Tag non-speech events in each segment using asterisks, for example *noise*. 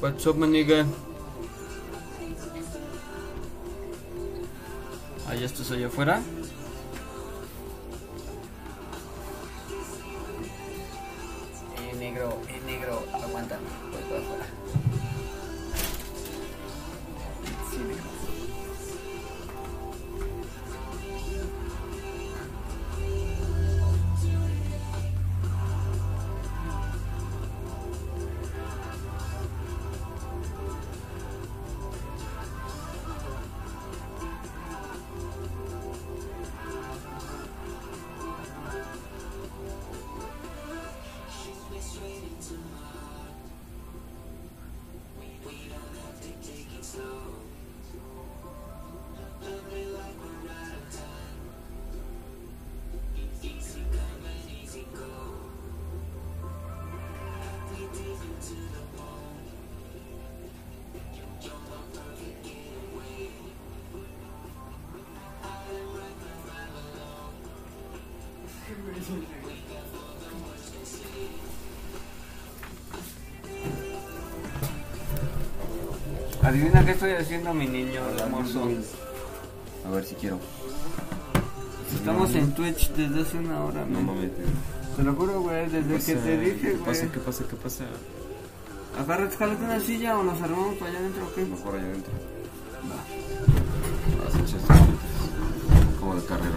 What's up, maniga? Ah, ya estás allá afuera. Qué estoy haciendo, mi niño hermoso. A ver si quiero. Estamos en Twitch desde hace una hora, No man. mames. Te lo juro, güey, desde que te dije, ¿Qué güey. pasa? ¿Qué pasa? ¿Qué pasa? Agárrate, jálate una silla o nos armamos para allá adentro, ¿o qué? Mejor allá adentro. Va. Vas a echar tus bolitas. Como de carrera.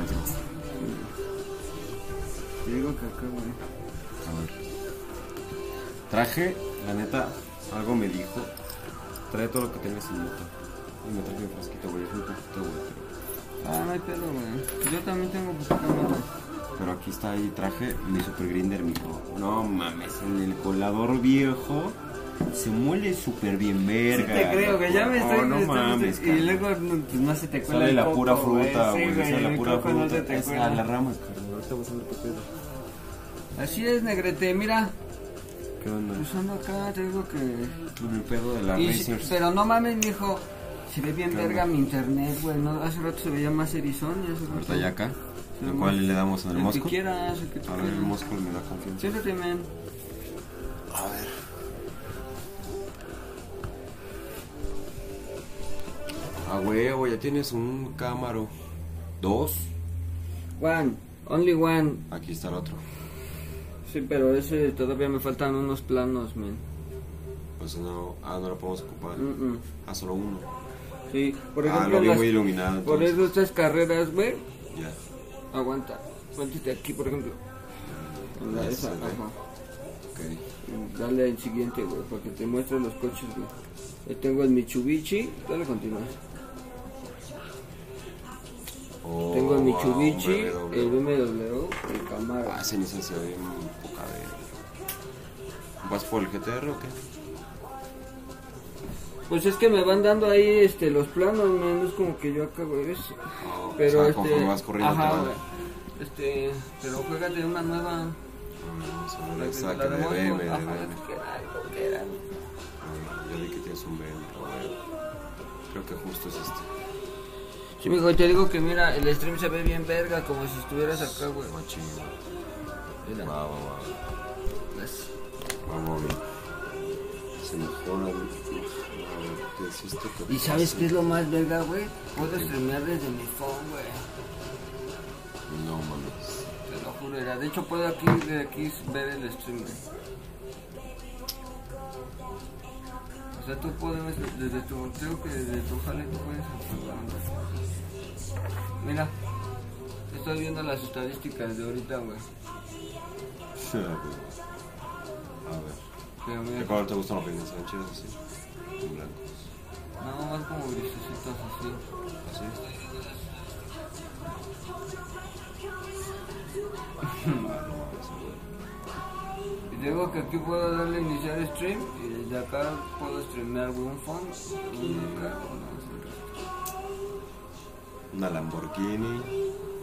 Te digo que acá, güey. A ver. Traje, la neta, algo me dijo. Trae todo lo que tengas en moto. Y me traje un frasquito, güey. Es un poquito, güey. Pero, Ah, no hay pedo, güey. Yo también tengo poquito más. pero aquí está ahí, traje mi super grinder, mijo. No mames, en el colador viejo. Se muele súper bien, Sí verga. te creo, que ya me No, estoy... no estoy- mames, Y luego no, pues, no se te cuela Sale el la coco, pura fruta, Sí, güey. Sale la pura no fruta. te es a la rama, carnal. Ahorita vas a ver qué pedo. Así es, negrete, mira. ¿Qué onda? Pues ando acá, te digo que... El pedo de la Y si- Racers. pero no mames, mijo. Se ve bien ¿Qué verga mi internet, güey. ¿no? Hace rato se veía más erizón y hace rato... Ya acá. ¿A cuál le damos? ¿En el El que mosco? quieras, el que tú A ver, el mosco me da confianza. Siéntate, men. A ver. A huevo, ya tienes un cámaro. Dos. One, only one. Aquí está el otro. Sí, pero ese todavía me faltan unos planos, men. Pues no, ah, no lo podemos ocupar. Mm, mm. Ah, solo uno. Sí, por ah, ejemplo, lo vi las- muy iluminado. por entonces. eso estas carreras, güey, Ya. aguanta. Ponte aquí, por ejemplo. En la Ya esa, ajá. Ok. Dale al siguiente, güey, para que te muestre los coches, güey. Ahí tengo el Mitsubishi. Dale, continúa. Oh, tengo el Mitsubishi, BMW. el BMW, el Ah, Camaro. Nissan se ve bien poca de. ¿Vas por el GTR o qué? Pues es que me van dando ahí este los planos. No es como que yo acá, güey. es- Oh, Pero o sea, este. conforme vas corriendo ajá, te. Este. Pero juégate una nueva. La, la de Ajá, que era, que era. Ah, Ya vi que tienes un BM, pero bueno. Creo que justo es este. Sí, mijo, te digo que mira, el stream se ve bien verga, como si estuvieras acá, güey. Machín. Mira. Va, va, va. ¿ves? Vamos. Se güey. ¿Qué ¿Y sabes qué es lo más verga, güey? Puedo streamear desde mi phone, güey. No mames. Te lo juro, era. De hecho, puedo aquí, de aquí ver el stream, güey. O sea, tú puedes, desde tu, creo que desde tu jale tú puedes. Mira, estoy viendo las estadísticas de ahorita, güey. A ver. Pero ¿De mira, color te gustan los peines? ¿Son chidos así? En blancos. no, más como grisecitos así. ¿Así? *laughs* Y digo que aquí puedo darle a iniciar stream desde acá puedo streamear un fondo. Una Lamborghini.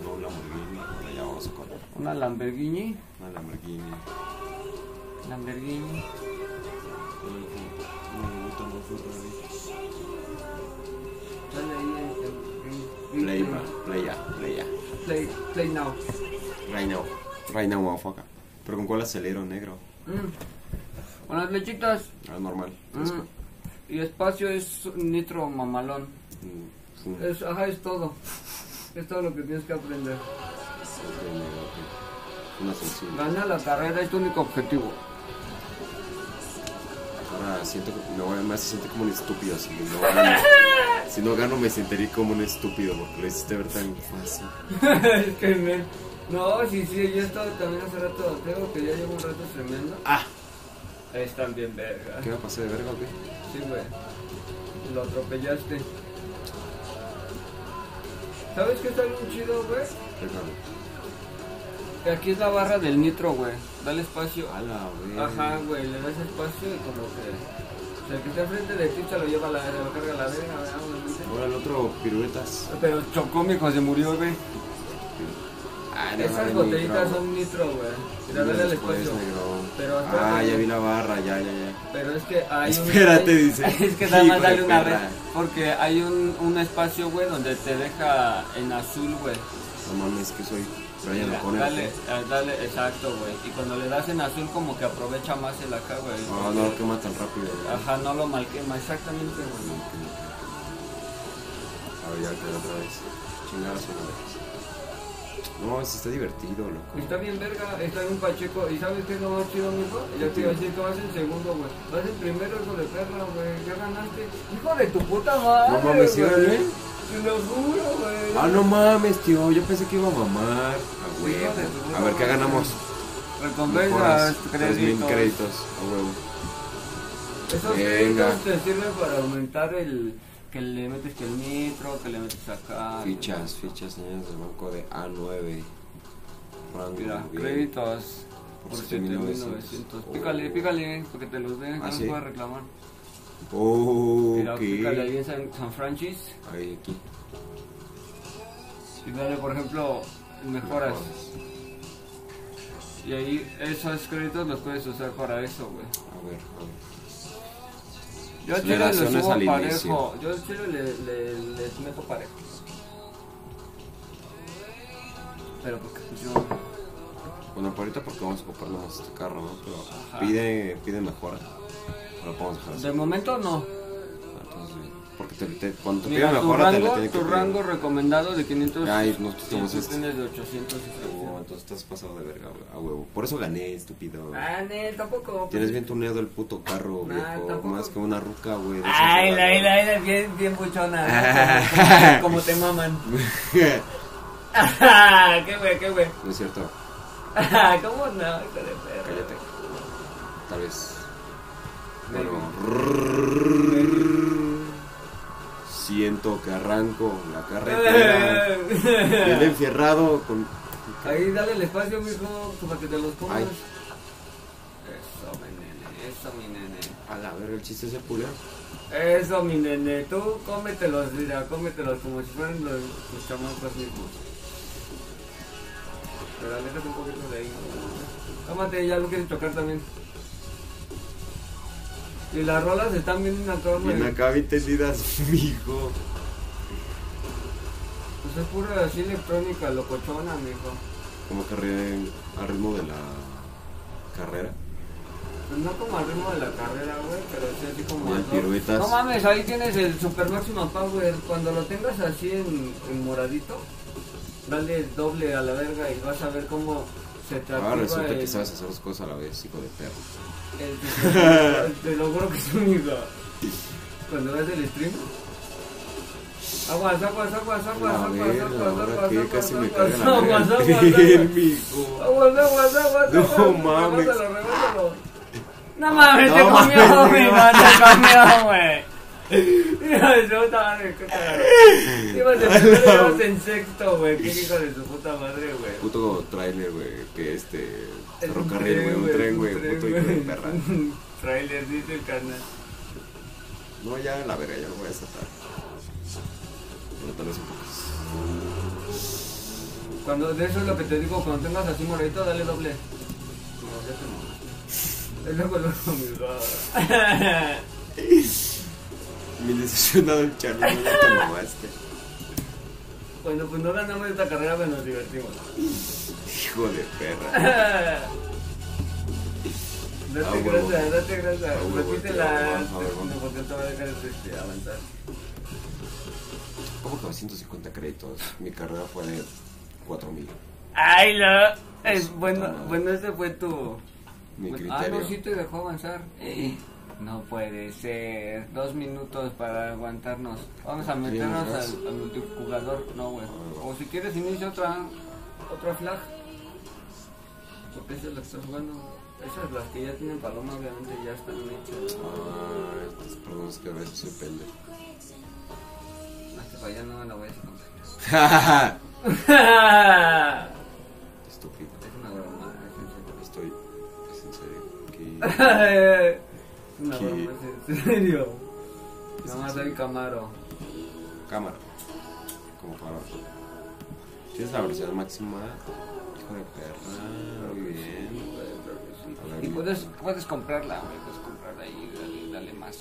No, un Lamborghini. Bueno, ya vamos a correr. Una Lamborghini. Una Lamborghini. Lamborghini. Me gusta más Ferrari. Play. Play. Play play, play now. Right now. Right now, motherfucker. ¿Pero con cuál acelero, negro? Mm. Con las lechitas. Ah, normal. Mm. Y espacio es nitro mamalón. Mm. Es, ajá, es todo. Es todo lo que tienes que aprender. Una sencilla. Gana la carrera es tu único objetivo. Ahora siento que me voy a más se siente como un estúpido si no gano. *laughs* Si no gano me sentiré como un estúpido porque lo hiciste ver tan fácil. *laughs* es que me... No, sí, sí, yo he estado también hace rato, tengo que ya llevo un rato tremendo. Ah, Están bien verga. ¿qué me pasé de verga o qué? Sí, güey. Lo atropellaste. ¿Sabes qué está bien chido, güey? Déjame. Que aquí es la barra del nitro, güey. Dale espacio. A la verga. Ajá, güey, le das espacio y como que... O sea, el que está enfrente de ti se lo lleva a la, se lo carga a la verga. Ahora el otro piruetas. Pero chocó, mijo, se murió, güey. Ah, Esas botellitas son nitro, güey. Al espacio. Pero Ah, ya vi la barra, ya, ya, ya. Pero es que hay un... Espérate, *laughs* dice. Es que nada más dale una vez. Porque hay un, un espacio, güey, donde te deja en azul, güey. No mames, que soy. Brian O'Connor. Dale, eh, dale, exacto, güey. Y cuando le das en azul, como que aprovecha más el acá, güey. No, no lo quema tan rápido. güey. Ajá, no lo malquema, exactamente, güey. A ver, ya quedó otra vez. Chingar a su madre. No, sí está divertido, loco. Está bien verga, está bien pacheco. ¿Y sabes qué es lo más chido, mijo? Ya te iba a decir que vas en segundo, güey. Vas en primero, hijo de perra, güey. Ya ganaste. Hijo de tu puta madre, No mames, ¿sí gané? Te lo juro, güey. Ah, no mames, tío. Yo pensé que iba a mamar. A huevo. A ver, ¿qué ganamos? Recompensas, Mejoras, 3000 créditos. créditos. A huevo. Esos Venga. créditos te sirven para aumentar el... Que le metes que el nitro, que le metes acá. Fichas, fichas, señales del banco de A9. Rango. Mira, bien. créditos Por por 7,900. 7900. Pícale, pícale, porque te los den, ¿Ah, no sí? puedes reclamar. Oh, Mira, pícale ahí en San, San Francis Ahí, aquí. y dale, por ejemplo, mejoras. Y ahí esos créditos los puedes usar para eso, güey. A ver, a ver. Yo al chile le Aceleraciones subo al parejo. inicio. Yo al chile le, le, les meto parejo. Pero porque pues yo... Bueno, por ahorita porque vamos a comprar nomás este carro, ¿no? Pero Ajá. pide, pide mejora. Lo podemos dejar así. De momento no. Porque te, te- cuando te Mira, pide tu mejora te rango, la que tu pedir. rango recomendado de 500 Ay, nosotros tenemos tú este. tienes de 800 y Oh, entonces estás pasado de verga, güey, a huevo. Por eso gané, estúpido. Ah, Nel, tampoco. Tienes bien tuneado el puto carro, Nah, viejo. tampoco. Más que una ruca, güey. de esas Ay, la, la, la, bien, bien buchona. ¿no? *laughs* Como, como te maman. *laughs* qué güey, qué güey. no es cierto. *laughs* ¿Cómo no? Hijo de perra. Cállate. Tal vez. Bueno. Siento que arranco la carretera. *laughs* Bien enfierrado con. Ahí dale el espacio, mijo, para que te los. Ay. Eso, mi nene, eso, mi nene. A la verga, el chiste es el puleo. Eso, mi nene, tú cómetelos, mira, cómetelos como si fueran los, los chamacos mismos. Pero aléjate un poquito de ahí. Tómate, ya lo quieres tocar también. Y las rolas están bien acá. Bien acá bien tendidas, *laughs* mijo. Pues es pura así electrónica, locochona, mijo. Como que al ritmo de la carrera. Pues no como al ritmo de la carrera, güey, pero sí así como... Bien, piruetas. No mames, ahí tienes el Super Máximo Power. Cuando lo tengas así en, en moradito, dale doble a la verga y vas a ver cómo se te Ahora activa resulta el, que sabes hacer dos cosas a la vez, hijo de perro. El- *laughs* Te lo juro que es único. Cuando ves el stream... Aguas, aguas, aguas, aguas, aguas, aguas, aguas, aguas, casi me aguas, aguas, aguas, *laughs* aguas. Aguas, aguas, aguas, No aguas. mames. No mames, te comió, mi te comió, güey. Hijo de su puta madre, qué cagado. Ibas en *laughs* primero, ibas en sexto, güey. Qué hijo de su puta madre, güey. Puto trailer, güey, que este. Ferrocarril, güey, un tren, güey, puto hijo de perra. *laughs* Trailer, dice el canal. No, ya la verga, ya lo voy a desatar. Pero tal vez un poco. Cuando, de eso es lo que te digo, cuando tengas así moradito, dale doble. No, ya te. Es *laughs* luego, luego, *laughs* mi decepcionado el charlo, no ya te mamaste. Bueno, pues no ganamos esta carrera, pero nos divertimos. Hijo de perra. *laughs* Date Ah, huevo. grasa, date grasa. Ah, Repítela. tío, ah. No, porque no te va a dejar este, avanzar. ¿Cómo que 250 créditos? Mi carrera fue de 4000. Ay, no. Es bueno, bueno, ese fue tu. Mi bueno, Ah, criterio. no, sí te dejó avanzar. No puede ser. Dos minutos para aguantarnos. Vamos a meternos ¿Tienes al, al multijugador. No, güey. Ah, O si quieres, inicia otra. Otra flag. Porque esa es la que estás jugando. Esas, las que ya tienen paloma, obviamente ya están hechas. Ah, estas personas que a veces soy pendejo. Hasta para allá no la voy a comprar. *laughs* Estúpido. Es una broma, es Estoy. Es en serio. Que... en serio. Es una ¿Qué? broma, es en serio. No más el Camaro. Cámara. Como para. ¿Tienes la versión máxima? Hijo de perra. Muy bien. A ver, Y puedes, puedes comprarla, güey, puedes comprarla y dale, dale más.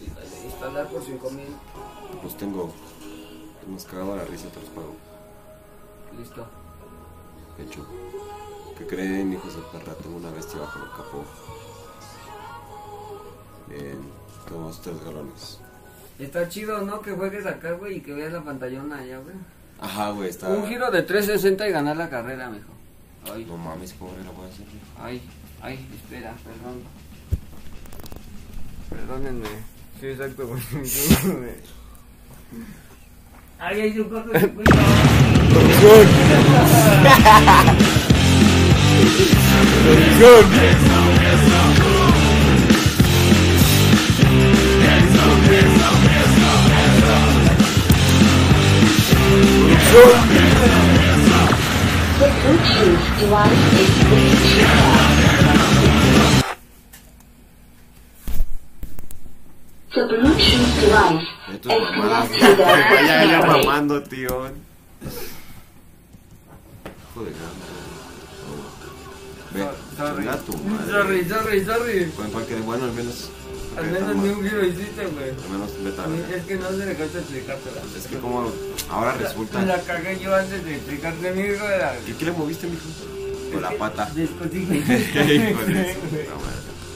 Y dale, instalar por 5000. Los tengo. Hemos cagado la risa, te los pago. Listo. Hecho. ¿Qué creen, hijos de perra? Tengo una bestia bajo el capó. Bien. Tomamos tres galones. Está chido, ¿no? Que juegues acá, güey, y que veas la pantallona allá, güey. Ajá, güey, está. Un giro de 360 y ganar la carrera, mijo. Ay, No mames, ¿cómo la voy a hacer? ay, ay, espera, perdón. Perdónenme. Sí, exacto, güey. *laughs* Ay, hay un cortocircuito. The Bluetooth device device de Sorry. Sorry, sorry. Pues, que, bueno, al menos. Al menos ni un giro hiciste, güey. Al menos vete a ver. Es que no se dejaste explicártela. Es que como ahora resulta. La cagué yo antes de explicarte mi hijo era. ¿Y qué le moviste, mijo? Con la pata. Discutí. *laughs*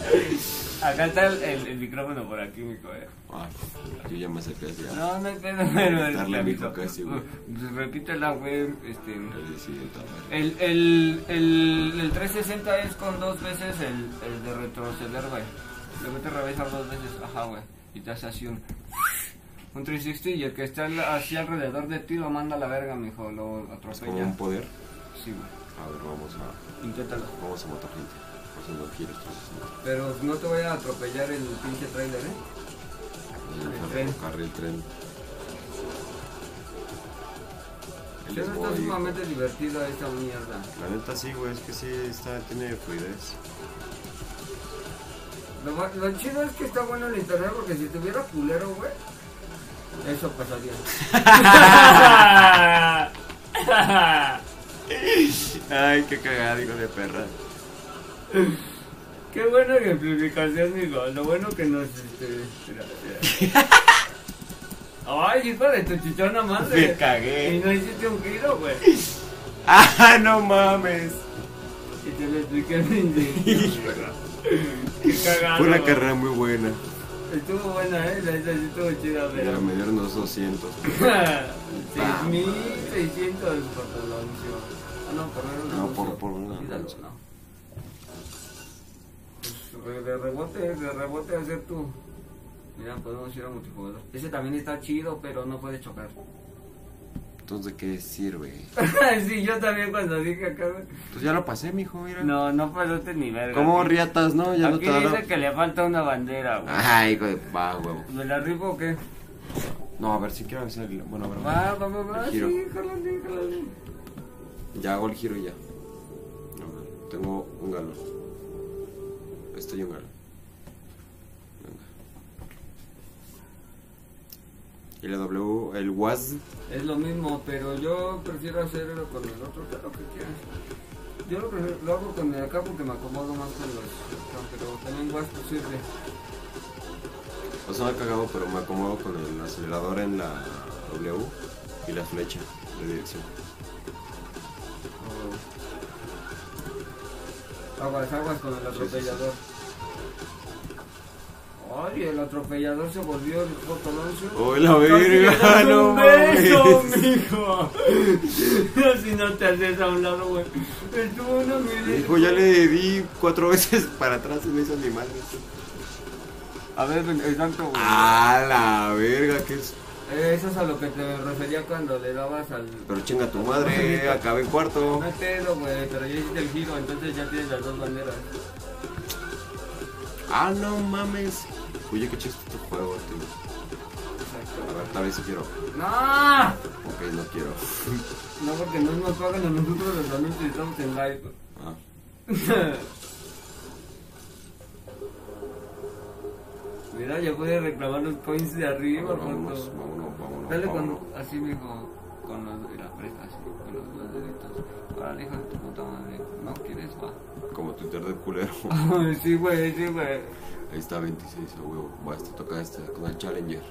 *laughs* Acá está el, el, el micrófono por aquí, mijo. Eh. Ay, yo ya me acerqué hacia. No, no hay pedo, pero Darle mijo casi, güey. Pues Repítela, güey. Este. El, el, el, el 360 es con dos veces el, el de retroceder, güey. Le metes revisar dos veces, ajá, güey. Y te hace así un. Un 360 y el que está así alrededor de ti lo manda a la verga, mijo. Lo atropella. un poder. Sí, güey. A ver, vamos a. Inténtalo. Vamos a matar gente. Haciendo giros. entonces, Pero no te voy a atropellar el pinche trailer, ¿eh? ¿no? El El tren. ferrocarril, tren. Está voy. sumamente divertida esta mierda. La neta sí, güey, es que sí está, tiene fluidez. Lo, lo chido es que está bueno el internet porque si tuviera culero, güey, eso pasaría. *laughs* Ay, qué cagada, hijo de perra. Qué buena ejemplificación, digo. Lo bueno que nos. Este. Ay, hijo de tu chichona madre. Me cagué. Y no hiciste un giro, güey. *laughs* ¡Ah, no mames! Y te lo expliqué bien. Qué cagado. Fue una carrera muy buena. Estuvo buena, eh. La sí estuvo chida, pero. me dieron unos 200. 6600 por tu anuncio. Ah, no, por ver un No, por- por un Olvídalo, anuncio. no. Pues, de rebote, de rebote hacer tú. Mira, podemos ir a multijugador. Ese también está chido, pero no puede chocar. Entonces, ¿de qué sirve? *laughs* sí, yo también cuando dije acá. güey. Pues ya lo pasé, mijo, mira. No, no pasaste ni verga. ¿Cómo Aquí- riatas, no? Ya no te dice que le falta una bandera, güey. Ay, hijo de... Va, huevo. ¿Me la rifo o qué? No, a ver, si quiero hacer el... Bueno, a ver. Va, va, va, va, sí, jálale, jálale. Ya hago el giro y ya. Ver, tengo un galón. Este y un galón. Y la W, el WAS. Es lo mismo, pero yo prefiero hacerlo con el otro, que lo que quieras. Yo lo, prefiero- lo hago con el acá porque me acomodo más con los pero también Wasp sirve. O sea, me ha cagado, pero me acomodo con el acelerador en la W y la flecha de dirección. Aguas, aguas con el atropellador. Ay, el atropellador se volvió el fotononcio. ¡Oh, la verga! ¡No un beso, mames! mijo! *laughs* Así no te haces a un lado, güey. Estuvo una mirada. Hijo, ya le di cuatro *laughs* veces para atrás y me hizo ni madre. A ver, exacto, güey. ¡Ah, la verga! ¿Qué es? Eh, Eso es a lo que te refería cuando le dabas al... Pero chinga tu madre, acabé en cuarto. No te lo, güey, pero ya hiciste el giro, entonces ya tienes las dos banderas. Ah, no mames. Oye, qué chiste tu juego, tío. A ver, tal vez sí quiero. ¡No! Ok, no quiero. No, porque no nos pagan a nosotros los anuncios y estamos en live. Ah, *laughs* Mira, ya puede reclamar los coins de arriba, vámonos, foto. vámonos, vámonos. Dale con, así mismo, con los, mira, presta así, con los dos deditos. Ahora, hijo de tu puta madre, ¿no quieres? Va. Como Twitter de culero. *laughs* Sí, güey, sí, güey. Ahí está 26, a huevo. Va, este toca este con el Challenger.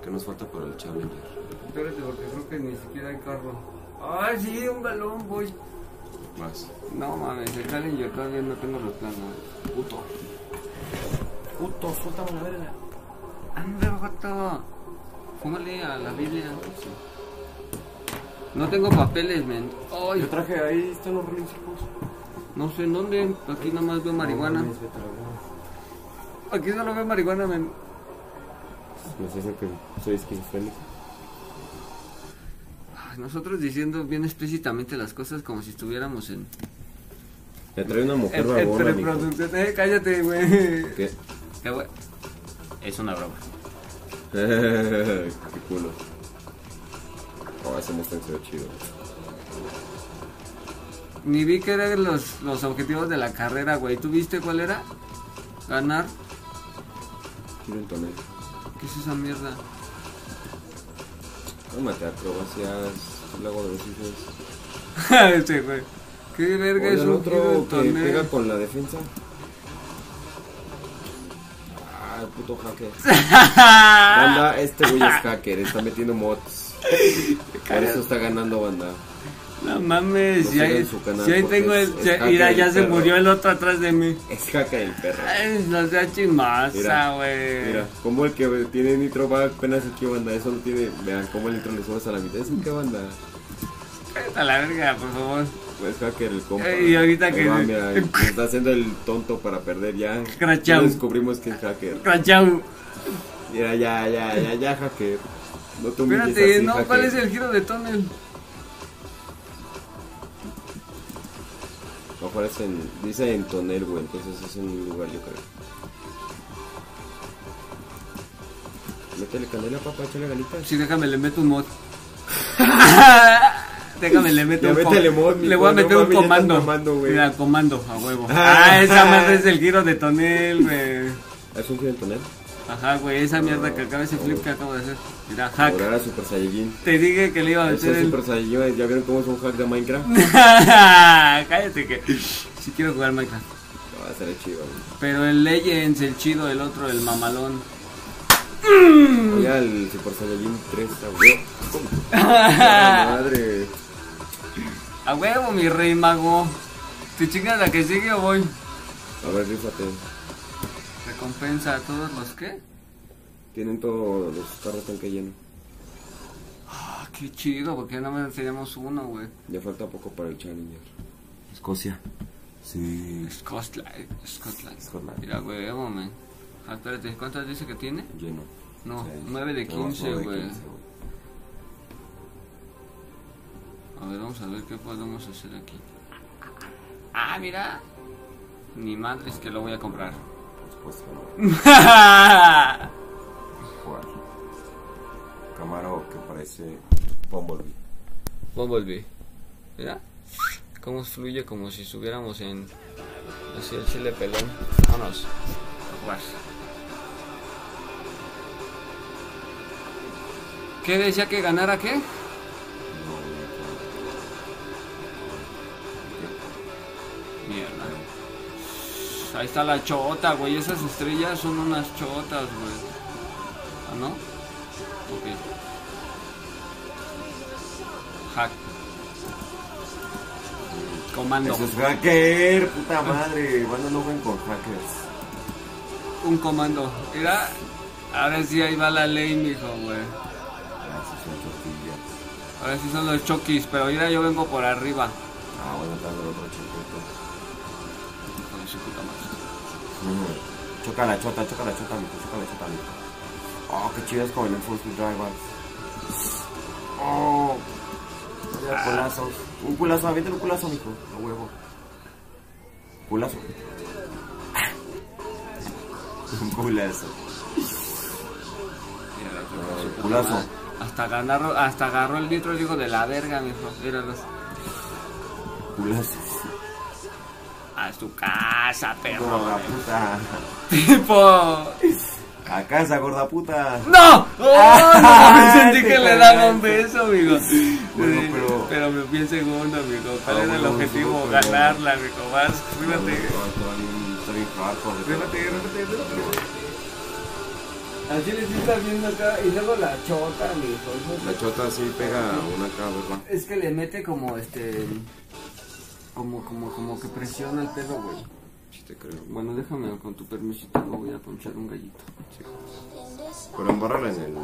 ¿Qué nos falta para el Challenger? Espérate, porque creo que ni siquiera hay carro. Ay, sí, un balón, voy. Más. No mames, el Challenger todavía no tengo los planos. Puto. Puto, suéltame la verga. Anda, gato. Fúmale a la Biblia. No tengo papeles, men. Ay, Yo traje ahí, están los relincicos. no sé en dónde. Aquí nomás veo marihuana. Aquí solo veo marihuana, men. ¿Me dice que soy esquizofrénico? Nosotros diciendo bien explícitamente las cosas como si estuviéramos en. Me trae una mujer En, en babona, mijo. preproducción. Eh, cállate, güey. ¿Qué? Qué güey. Es una broma. *laughs* Qué culo. Oh, ese Mustang se ve chido. Ni vi que eran los, los objetivos de la carrera, güey. ¿Tú viste cuál era? Ganar. ¿Qué es esa mierda? Tómate acrobacias, luego de los hijos. *laughs* Ese, güey. ¿Qué verga es un otro que pega con la defensa. Ah, el puto hacker. *laughs* Banda, este güey es hacker, está metiendo mods. *laughs* Por eso está ganando banda. No mames, No si ahí, si ahí tengo el. es- mira, ya se perro. murió el otro atrás de mí. Es hacker el perro. Ay, no sea chismasa, Mira, güey. Mira, como el que tiene nitro va apenas aquí banda, eso no tiene, vean cómo el nitro le subes a la mitad, es un que banda. Cállate a la verga, por favor. Pues hacker el compa. Ey, y ahorita que- va, mira, *laughs* está haciendo el tonto para perder ya. Crachao. Ya descubrimos que es hacker. Crachau. Mira, ya, ya, ya, ya, hacker. No te Espérate, así, no, hacker. ¿cuál es el giro de túnel? No aparece en, dice en tonel, güey, entonces es en un lugar, yo creo. Métele candela, papá, échale ganitas. Sí, déjame, le meto un mod. *laughs* déjame, le meto Ya un métele mod, Le voy a no meter un comando. Mira, comando, a huevo. *laughs* Ah, esa madre es el giro de tonel, güey. ¿Es un giro en tonel? Ajá, güey, esa mierda que acaba ese flip que acabo de hacer. Mira, hack. Ahora era Super Saiyajin. Te dije que le iba a Ese meter es el. Super Saiyajin, ¿ya vieron cómo es un hack de Minecraft? *laughs* Cállate que. Si quiero jugar Minecraft. No, va a ser chido, güey. Pero el Legends, el chido, el otro, el mamalón. Oye, *laughs* el Super Saiyajin 3, güey. *laughs* Madre. A huevo, mi rey mago. ¿Te chingas la que sigue o voy? A ver, rífate. Recompensa a todos los que. Tienen todos los carros tanque lleno. Ah, qué chido, porque nada más teníamos uno, güey. Ya falta poco para el Challenger. Escocia. Sí. Scotland. Scotland. Scotland. Mira, huevo, man. Ah, espérate, ¿cuántas dice que tiene? Lleno. No, Sí. 9 de Tenemos 15, nueve de güey. 15, A ver, vamos a ver qué podemos hacer aquí. Ah, mira. Ni madres que lo voy a comprar. Supuesto, no. *laughs* Jugar. Camaro que parece Bumblebee. Bumblebee. Mira. Cómo fluye como si estuviéramos en. Así el chile pelón. Vámonos. Jugar. ¿Qué decía que ganara qué? No, Mierda. Ahí está la chota, güey. Esas estrellas son unas chotas, güey. ¿Ah, no? Ok. Hack. Comando. Eso es hacker, puta madre. Banda no jueguen con hackers. Un comando. Mira, ahora sí ahí va la ley, mijo, güey. Ah. Ahora sí son los chokis, pero mira, yo vengo por arriba. Ah, bueno, está el otro chiquito. De su puta madre. Mm. Choca la chota, choca la chota, mijo, choca la chota, mijo. Oh, qué chido es como el Enforced Driver. Oh. Vaya culazos. Un culazo, avienten un culazo, mijo. A huevo. Culazo. *laughs* un culazo. Mira, Ah, culazo. Hasta agarró, hasta agarró el nitro hijo de la verga, mijo. Míralos. Culazo. A su casa, perro. Gorda puta. Tipo. A casa, gorda puta. ¡No! *laughs* ¡Oh, no! Sentí que le daba un beso, amigo. Bueno, pero- Pero me fui en segundo, amigo. ¿Cuál Ah, era el objetivo? pero- Ganarla, amigo. Vas, fíjate. Fíjate, fíjate, fíjate. Así les está viendo acá. Y luego la chota, amigo. La chota sí pega una acá, ¿verdad? Es que le mete como este. Como, como, como que presiona el pedo, güey. Sí te creo. Bueno, déjame con tu permisito, me voy a ponchar un gallito. Sí. Pero embárrala en el.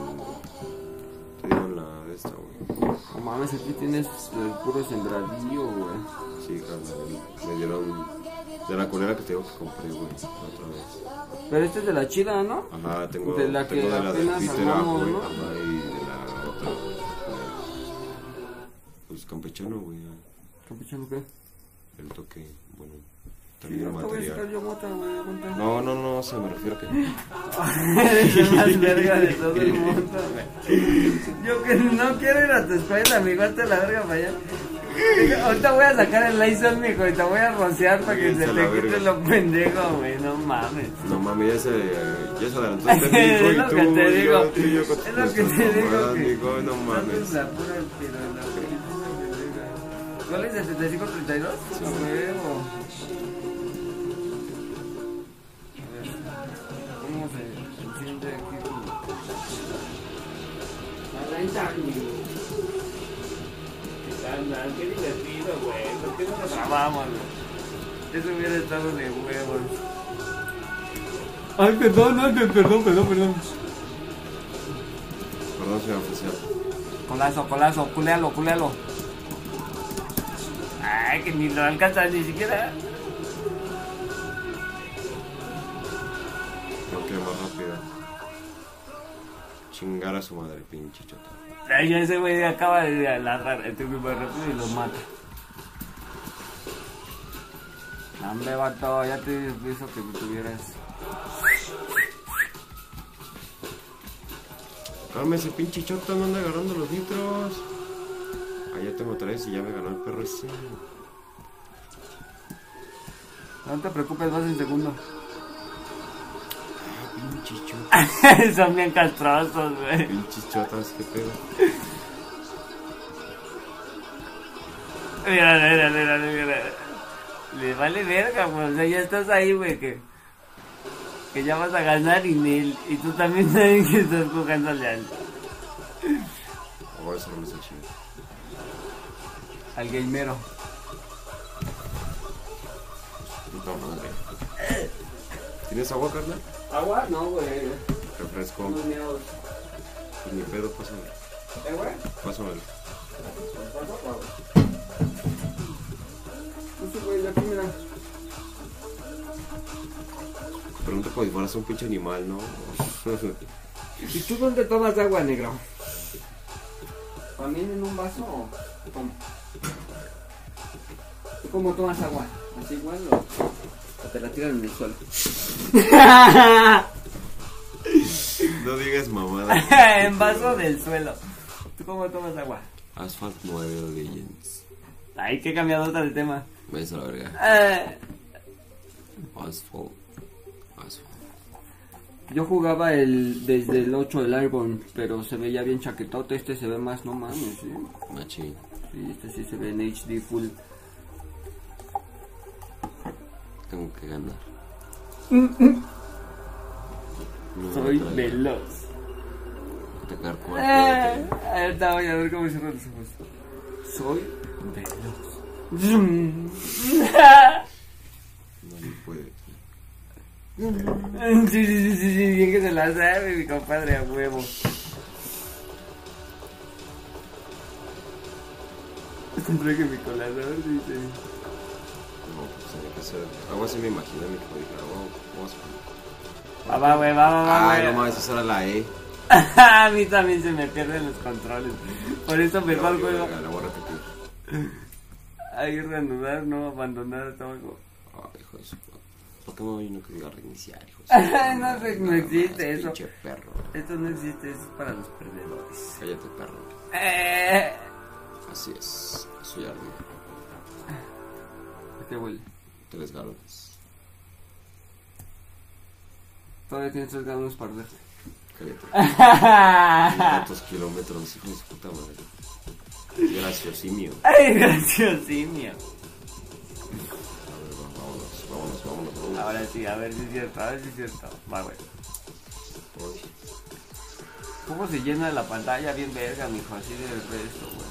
Te digo la de esta, güey. No mames, aquí tienes el puro sembradío, güey. Sí, carnal. Me dieron. De la culera que te digo que compré, güey. Otra vez. Pero este es de la chida, ¿no? Ajá, tengo. De la que tengo de la apenas de armamos, güey. ¿no? Ajá, y de la otra. Pues campechano, güey. Campechano, ¿qué? El toque, bueno. Sí, También sacar material. yo mota. No, no, no, o sea, me refiero a que. Eres más verga de todo el mundo. Yo que no quiero ir a tu escuela, amigo, hazte la verga para allá. Ahorita voy a sacar el Lysol, mijo, y te voy a rociar para que se te quite lo pendejo, güey, no mames. No mami, ya se, ya se adelantó *laughs* este amigo Es lo que te y digo. Es lo que te digo no mames. Haces la pura pirola, güey. ¿Cuál es 7532? A huevo. A ver, ¿Cómo se enciende aquí tu. Arranca. ¿Qué tal, man? Qué divertido, güey. ¿Por qué no lo grabamos, güey? Eso hubiera estado de huevos. Ay, perdón, ay, perdón, perdón, perdón. Perdón, señor oficial. Colazo, colazo, culealo, culealo. Ay, que ni lo alcanza ni siquiera. Tengo que ir más rápido. Chingar a su madre, pinche chota. Ay, ese güey acaba de agarrar este güey más rápido y lo mata. Hombre, vato, ya te hizo que tuvieras. Cálmese, pinche chota, no anda agarrando los litros. Ah, ya tengo tres y ya me ganó el perro ese. No te preocupes, vas en segundo. Pinche chota. *laughs* Son bien castrosos, güey. Pinches chotas, qué pedo. Mira, mira, mira, mira. Le vale verga, güey. O sea, ya estás ahí, güey, que. Que ya vas a ganar y, y tú también *laughs* sabes que estás jugándole al, Oh, eso no me está chido. Al gamero. Puta madre. ¿Tienes agua, carnal? ¿Agua? No, güey. Refresco. Miados. Pues ni pedo, pásamelo. ¿Eh, güey? Pásamelo. No sé, güey, aquí mira. Pregunta como si fueras un pinche animal, ¿no? ¿Y tú dónde tomas agua, negro? ¿También en un vaso o cómo? ¿Tú cómo tomas agua? ¿Así igual o, o te la tiran en el suelo? no digas mamada. *laughs* en vaso del suelo. ¿Tú cómo tomas agua? Asphalt 9 Legends. Ay, qué cambiado de tema. Ves a la verga. Eh, Asphalt. Asphalt. yo jugaba el desde el 8 el Airborne, pero se veía bien chaquetote. Este se ve más, no mames, ¿sí? Machín. Sí, este sí se ve en HD full. Tengo que ganar. No, Soy otra vez. veloz. Atacar Eh, cuatro. ahorita voy a ver cómo cierro los ojos. Soy veloz. No se puede. Sí, sí, sí, sí, sí, bien que se la sabe, mi compadre, a huevo. Siempre que mi colador dice. No, ser. Algo así me imaginé, mi ah, vamos a Va, va, güey, va, va, va, Ay, güey. no mames, esa era la E. *laughs* a mí también se me pierden los controles. Por eso mejor No, juego. verga, La voy a repetir. Ahí reanudar, no abandonar todo. Ay, hijo de su. ¿Por qué no hay uno que diga reiniciar, hijo de su *laughs* puta No no Nada existe eso. Pinche perro. Esto no existe, eso es para los perdedores. Cállate, perro. Eh, Así es. Ya arde. ¿a ¿Qué huele? Tres galones. Todavía tienes tres galones para arder. Cállate. ¿Cuántos kilómetros, hijo de puta madre? Graciosimio. *laughs* Ay, graciosimio. A ver, vámonos, vámonos, vámonos, vámonos. Ahora sí, a ver si es cierto, a ver si es cierto. Va, güey. ¿Cómo se llena la pantalla bien verga, mijo? Así de resto, güey.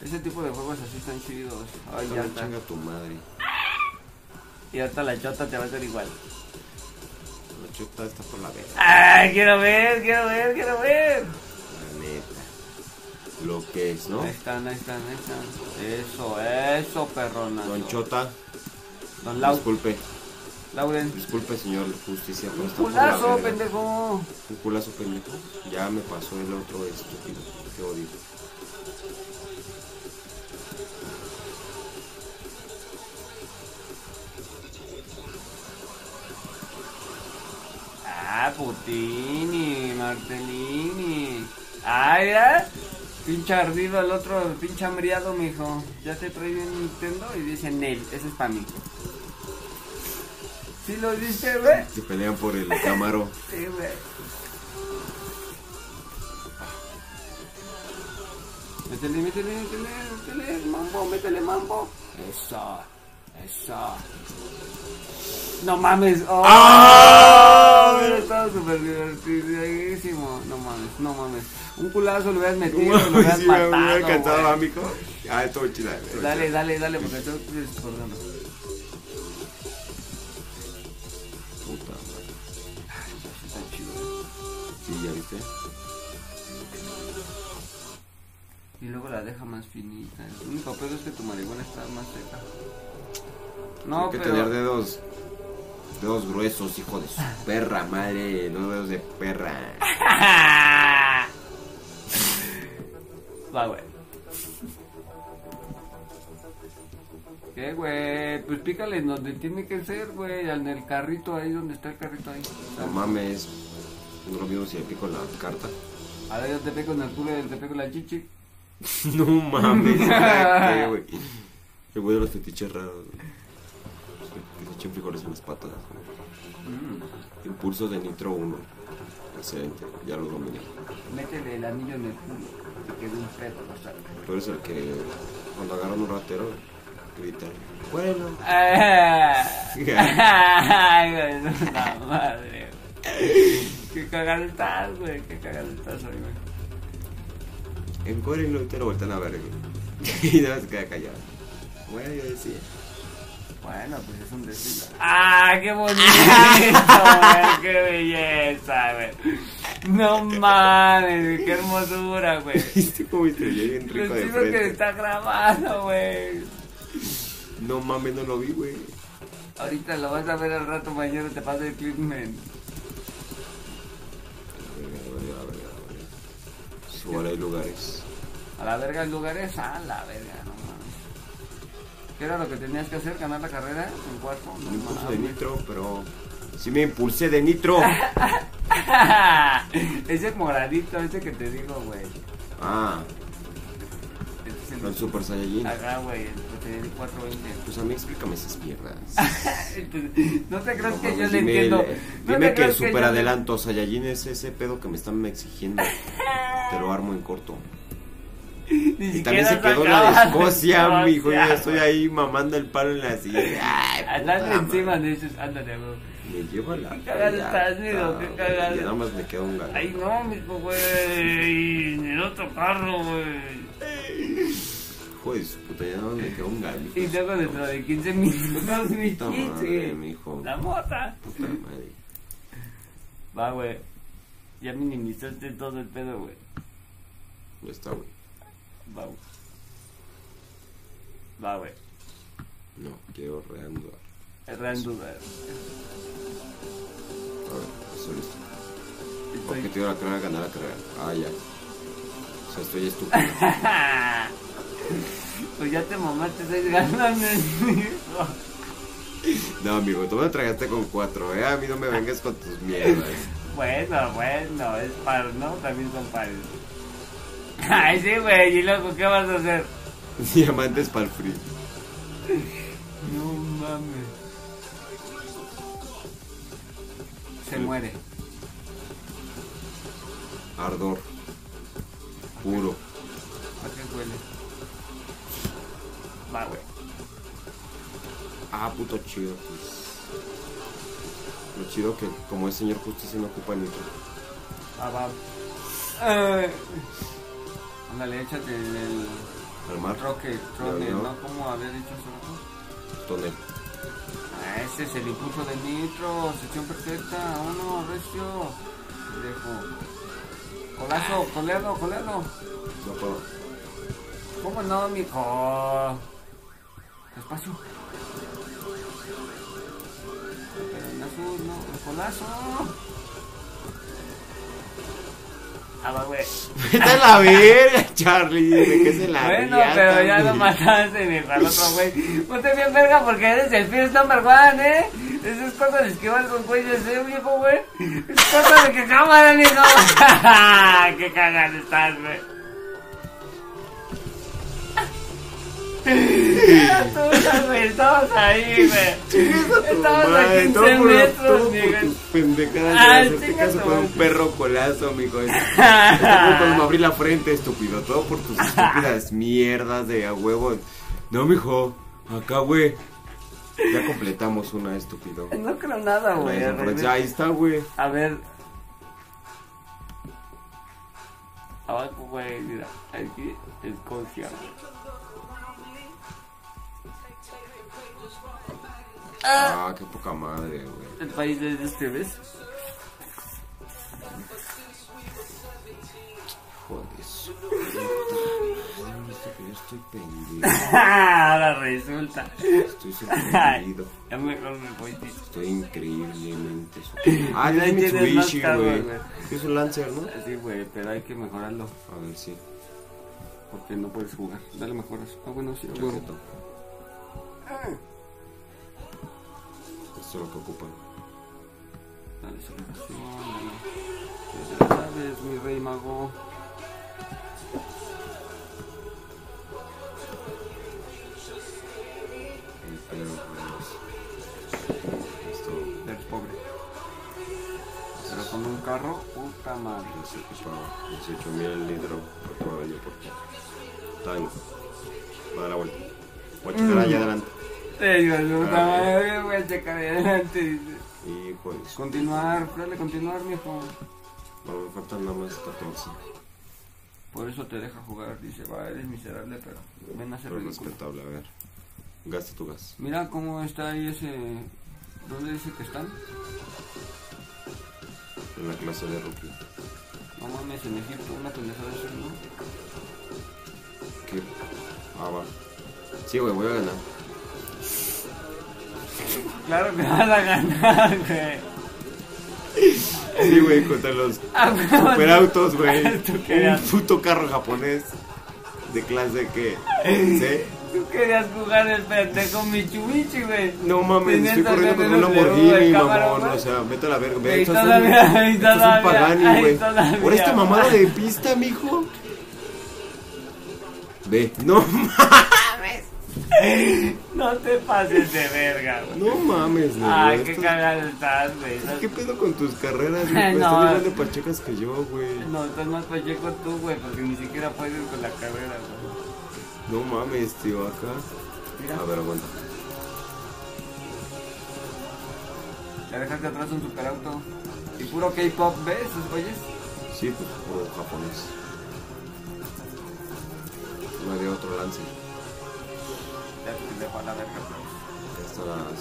Ese tipo de juegos así están chidos. Ay, ya está. chinga tu madre. Y ahorita la chota te va a hacer igual. La chuta está por la verga. ¡Ay, quiero ver, quiero ver, quiero ver! La neta. Lo que es, ¿no? Ahí están, ahí están, ahí están. Eso, eso, perrona. Don Chota, Don Lau, disculpe, Lauren. disculpe señor justicia, Un culazo, pendejo. Un culazo pendejo. Ya me pasó el otro estúpido. Qué odio. Ah, Putini, Martellini. Ah, ya. Pinche ardido el otro, pinche hambriado, mijo. Ya te trae un Nintendo y dice Nel, ese es para mí. ¿Sí lo dice, güey? Se pelean por el Camaro. *laughs* Sí, güey. Métele, métele, métele, métele, mambo, métele, mambo. Eso, eso. No mames. Oh, ¡Ah! Estaba súper divertidísimo. No mames, no mames. Un culazo lo hubieras metido, lo hubieras sí, me matado. hubiera encantado, amigo. Ah, estuvo chida. estuvo Dale, dale, dale, porque estoy desbordando. Puta madre. Está chido. eh. Sí, ya viste. Y luego la deja más finita. El único pedo es que tu marihuana está más seca. No, Hay que pero... tener dedos. Dedos gruesos, hijo de su perra madre. No dedos de perra. Va, güey. ¿Qué, güey? Pues pícale donde tiene que ser, güey. En el carrito ahí, donde está el carrito ahí. No mames. No lo mismo si le pico la carta. A ver, yo te pego en el culo y te pego en la chichi. *laughs* No mames. *laughs* ¿Qué, güey? El güey de los fetiches raros. Se echen frijoles en las patas. Mm. Impulso de nitro 1. Excelente. Ya lo dominé. Métele el anillo en el culo. Te quedó un pedo, no sabes. Tú eres el que cuando agarran un ratero grita. Bueno. Ay, güey, la madre. Qué cagado estás, güey. Qué cagado estás hoy, güey. Encuérenlo y te lo vueltan a ver. güey. *laughs* y nada más se queda callado. Bueno, yo decía. Bueno, pues es un decir. ¡Ah, qué bonito! *laughs* güey! ¡Qué belleza, güey! No mames, qué hermosura, güey. *laughs* ¿Viste cómo estoy bien rico Lo de chido que frente? está grabando, güey. No mames, no lo vi, güey. Ahorita lo vas a ver al rato, mañana te pasa el clip, men. A ver, a ver, a ver, a ver. Solo hay lugares. A la verga el lugar es a la verga, no. ¿Qué era lo que tenías que hacer? ¿Ganar la carrera en cuarto? No impulso de nitro, pero. Sí me impulsé de nitro. *laughs* ese moradito, ese que te digo, güey. Ah, es el Super Saiyajin. Acá, güey, el que te di 420. Pues a mí explícame esas mierdas. *laughs* no te creas No que yo le entiendo. dime que el super yo le- adelanto Saiyajin es ese pedo que me están exigiendo. *laughs* Te lo armo en corto. Ni Y también se quedó la de Escocia, mijo. Yo ya estoy ahí mamando el palo en la silla. Puta encima de esos, ándale, güey. Me llevo a la. Qué cagado fregada, estás, mijo, qué cagado. Y nada más me queda un gato. Ay, no, mijo, güey. En el otro carro, güey. Hijo de su puta, ya no me quedó un gallo. Y luego dentro de 15 minutos, mi Puta madre, mijo. La mota. Puta madre. Va, güey. Ya minimizaste todo el pedo, güey. Ya está, güey. Va, güey. No, quiero reanudar. Erran duda. A ver, eso listo. Estoy... Objetivo de la carrera, ganar la carrera. Ah, ya. O sea, estoy estúpido. *laughs* pues ya te mamaste seis ganas, *laughs* mijo. No, amigo, tú me tragaste con cuatro, ¿eh? A mí no me vengas con tus mierdas. *laughs* Bueno, bueno, es par, ¿no? También son pares. *laughs* Ay, sí, güey. ¿Y luego qué vas a hacer? *laughs* Diamantes para el frío. No mames. Se muere. Ardor. Puro. ¿A qué huele? Va, güey. Ah, puto chido. pues. Lo chido que como es señor justicia no ocupa nitro. Ah, va. Eh. Ándale, échate el, el Al mar. roque, Ya trone, veo. ¿no? ¿Cómo había dicho rato? Tonel. Ah, ese es el impulso de nitro, sección perfecta, uno, recio. Dejo. Colazo, coleado, coleado. No puedo. ¿Cómo no, mijo? Despacio. Pero en azul, no, colazo. Ah, va, güey. Vete a la verga, Charlie. ¿De qué se la Bueno, pero ya lo mataste, mi al otro güey. Ponte bien verga porque eres el first number one, ¿eh? Eso es cosa de esquivar con cuellos, ¿eh, viejo, güey? Es cosa de que cámara, mijo. *laughs* Qué cagado estás, güey. Estabas ahí, güey. Estabas a madre, 15 todo por- metros, todo por tus pendejadas Ah, hacerte chinga caso con un perro colazo, mijo. Es es como cuando me abrí la frente, estúpido. Todo por tus estúpidas *laughs* mierdas de a huevo. No, mijo. Acá, güey. Ya completamos una, estúpido. No creo nada, güey. Ahí está, Ahí está, güey. A ver. Abajo, güey, mira. Aquí, Escocia, güey. Ah, qué poca madre, güey. El país de este, ¿ves? Joder, su puta madre, viste que yo estoy pendiente. *laughs* Ahora resulta. Estoy sorprendido. *laughs* Ya mejor me voy, tío. Estoy increíblemente *laughs* sorprendido. Ah, Ya Mitsubishi, güey. Es un Lancer, ¿no? Sí, güey, pero hay que mejorarlo. A ver, sí. Porque no puedes jugar. Dale mejoras. Ah, bueno, sí, güey. Esto es lo que ocupan. Dale celebración, dale. Ya sabes, mi rey mago. Güey. Esto Eres pobre. Pero con un carro, puta madre. se ocupaba 18 mil litros por todo ello porque está bien. Va a dar la vuelta. Voy a checar allá adelante. Te digo, puta madre, voy a checar adelante. dice. Hijo de su- Continuar, dale continuar, mijo. Bueno, me faltan nada más 14. Por eso te deja jugar. Dice, va, eres miserable, pero ven a hacer Pero ridículo. respetable, a ver. Gasta tu gas. Mira cómo está ahí ese. ¿Dónde dice que están? En la clase de rookie. No mames, en Egipto, una pendejada de ¿no? ¿Qué? Ah, va. Sí, güey, voy a ganar. Claro que *laughs* vas a ganar, güey. Sí, güey, contra los *laughs* Ah, superautos, güey. *laughs* Un puto carro japonés de clase que. ¿Sí? tú querías jugar el pendejo Mitsubishi, güey. No mames, estoy corriendo con un Lamborghini, mamón. O sea, vete a la verga. Ahí todavía, ahí esto es un todavía, Pagani, güey. todavía, Por esta mamada de pista, mijo. Ve, no No te pases de verga, güey. No mames, güey. Ay, qué cagado estás, güey. ¿Qué pedo con tus carreras, güey? *laughs* Pues No. Están igual de pachecas que yo, güey. No, estás más pacheco tú, güey, porque ni siquiera puedes con la carrera, güey. No mames, tío, acá. Mira, A ver, aguanta. ya dejaste atrás un superauto. Y puro K-pop, ¿ves güeyes? Sí, pues, o japonés. No había otro lance. Ya te dejo a la verga, pero... Ya estarás.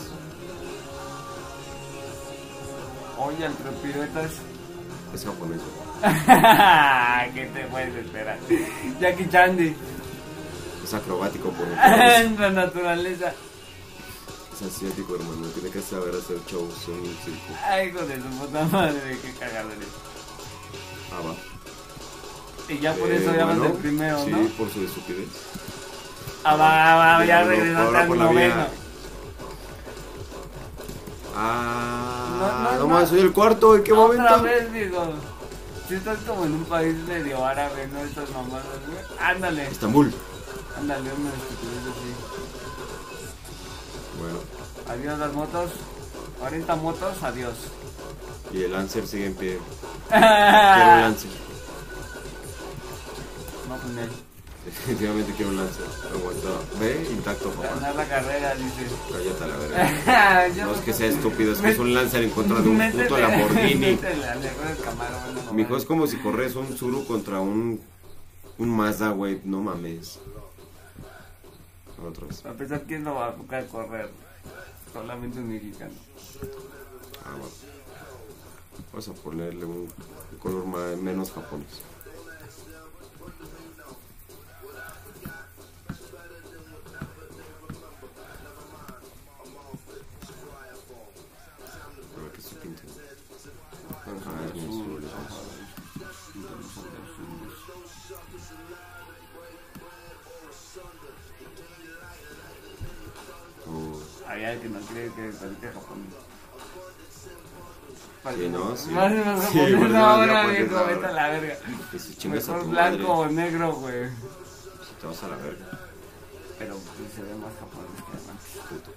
Oye, el tropirueta es... Es japonés. *laughs* ¿Qué te puedes esperar? Jackie Chandy. Es acrobático por *laughs* en la naturaleza. Es asiático, hermano. Tiene que saber hacer shows en un circo. Ay, hijo de su puta madre, qué cagado eres. Ah, va. Y ya por Eh, eso ya vas bueno, del primero, sí, ¿no? por su estupidez. Ah, va, va, ya ahora al noveno. Ah, No, no, nomás no. soy el cuarto. ¿En qué Otra momento? vez, digo. Si estás como en un país medio árabe, ¿no? Estas mamadas, güey. Ándale, Estambul. ándale, una estupidez así. Bueno, Adiós las motos. 40 motos, adiós. y el Lancer sigue en pie. *laughs* Quiero un Lancer. No, con él. Definitivamente quiero un Lancer. Aguanta. Ve, intacto, papá. Ganar la carrera, dices. Cállate la verga. *laughs* No es que sea estúpido, es que es un Lancer en contra de un puto Lamborghini. *laughs* Mijo, es como si corres un Zuru contra un. Un Mazda, güey. No mames. Otros. A pesar, ¿quién no va a buscar correr? Solamente un mexicano. Ah, bueno. Vamos a ponerle un color más, menos japonés. Parezca japonés. Sí, ¿no? Sí. Más ahora, viejo, ahora. vete a la verga. que si chingas a Mejor tu blanco madre, o negro, güey. si te vas a la verga, Pero pues, se ve más japonés que antes. puto.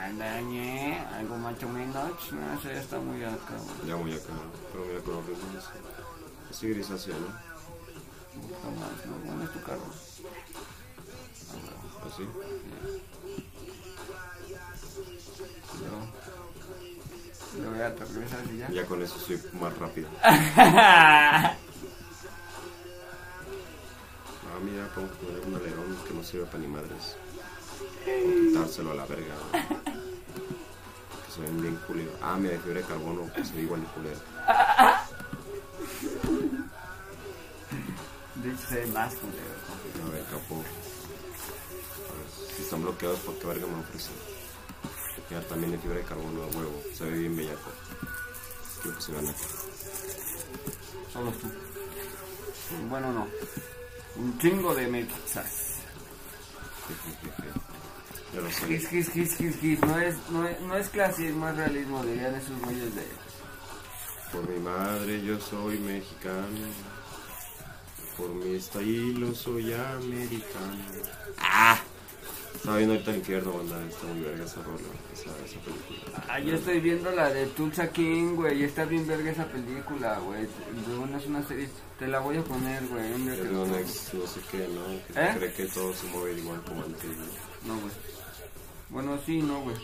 Andañe, algo más o menos. No, eso ya está muy acá, güey. Ya muy acá, pero mira con los ritmos. Así grisáceo, ¿no? Más, ¿no? Bueno, es tu carro. Así. Luego, luego ya te regresas y ya. Ya con eso soy más rápido. *laughs* Ah, mira, podemos poner un alerón que no sirve para ni madres. O quitárselo a la verga. güey. Que se ven bien culero. Ah, mira, de fibra de carbono, que se ve igual de culero. De hecho, se ve más culero. A ver, capo. Están bloqueados, ¿por qué verga me ofrecen? Mira, también de fibra de carbono a huevo. Se ve bien bellaco. Quiero que se aquí. Solo tú. Bueno, no. Un chingo de mexas. Ya lo sé. Gis, gis, gis, gis, gis. No es, no es, no es clasismo, es realismo, dirían esos güeyes de... Por mi madre yo soy mexicano. Por mi estilo soy americano. ¡Ah! Estaba viendo ahorita el infierno, banda. Está muy verga esa rola, esa, esa película. Ah, yo estoy viendo la de Tulsa King, güey. y Está bien verga esa película, güey. De una es una serie. Te la voy a poner, güey. un día que lo no sé qué, ¿no? Que ¿Eh? cree que todo se mueve igual como antes. ¿no? No, güey. Bueno, sí, no, güey.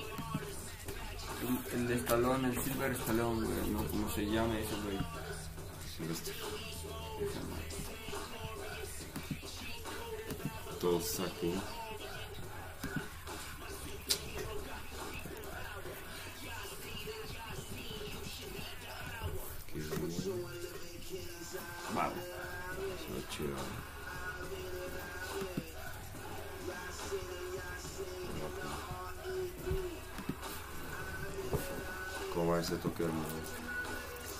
El, el de Stallone, el Silver Stallone, güey. No, como se llama ese, güey. Silvestre. Esa madre. Va ese toque, hermano?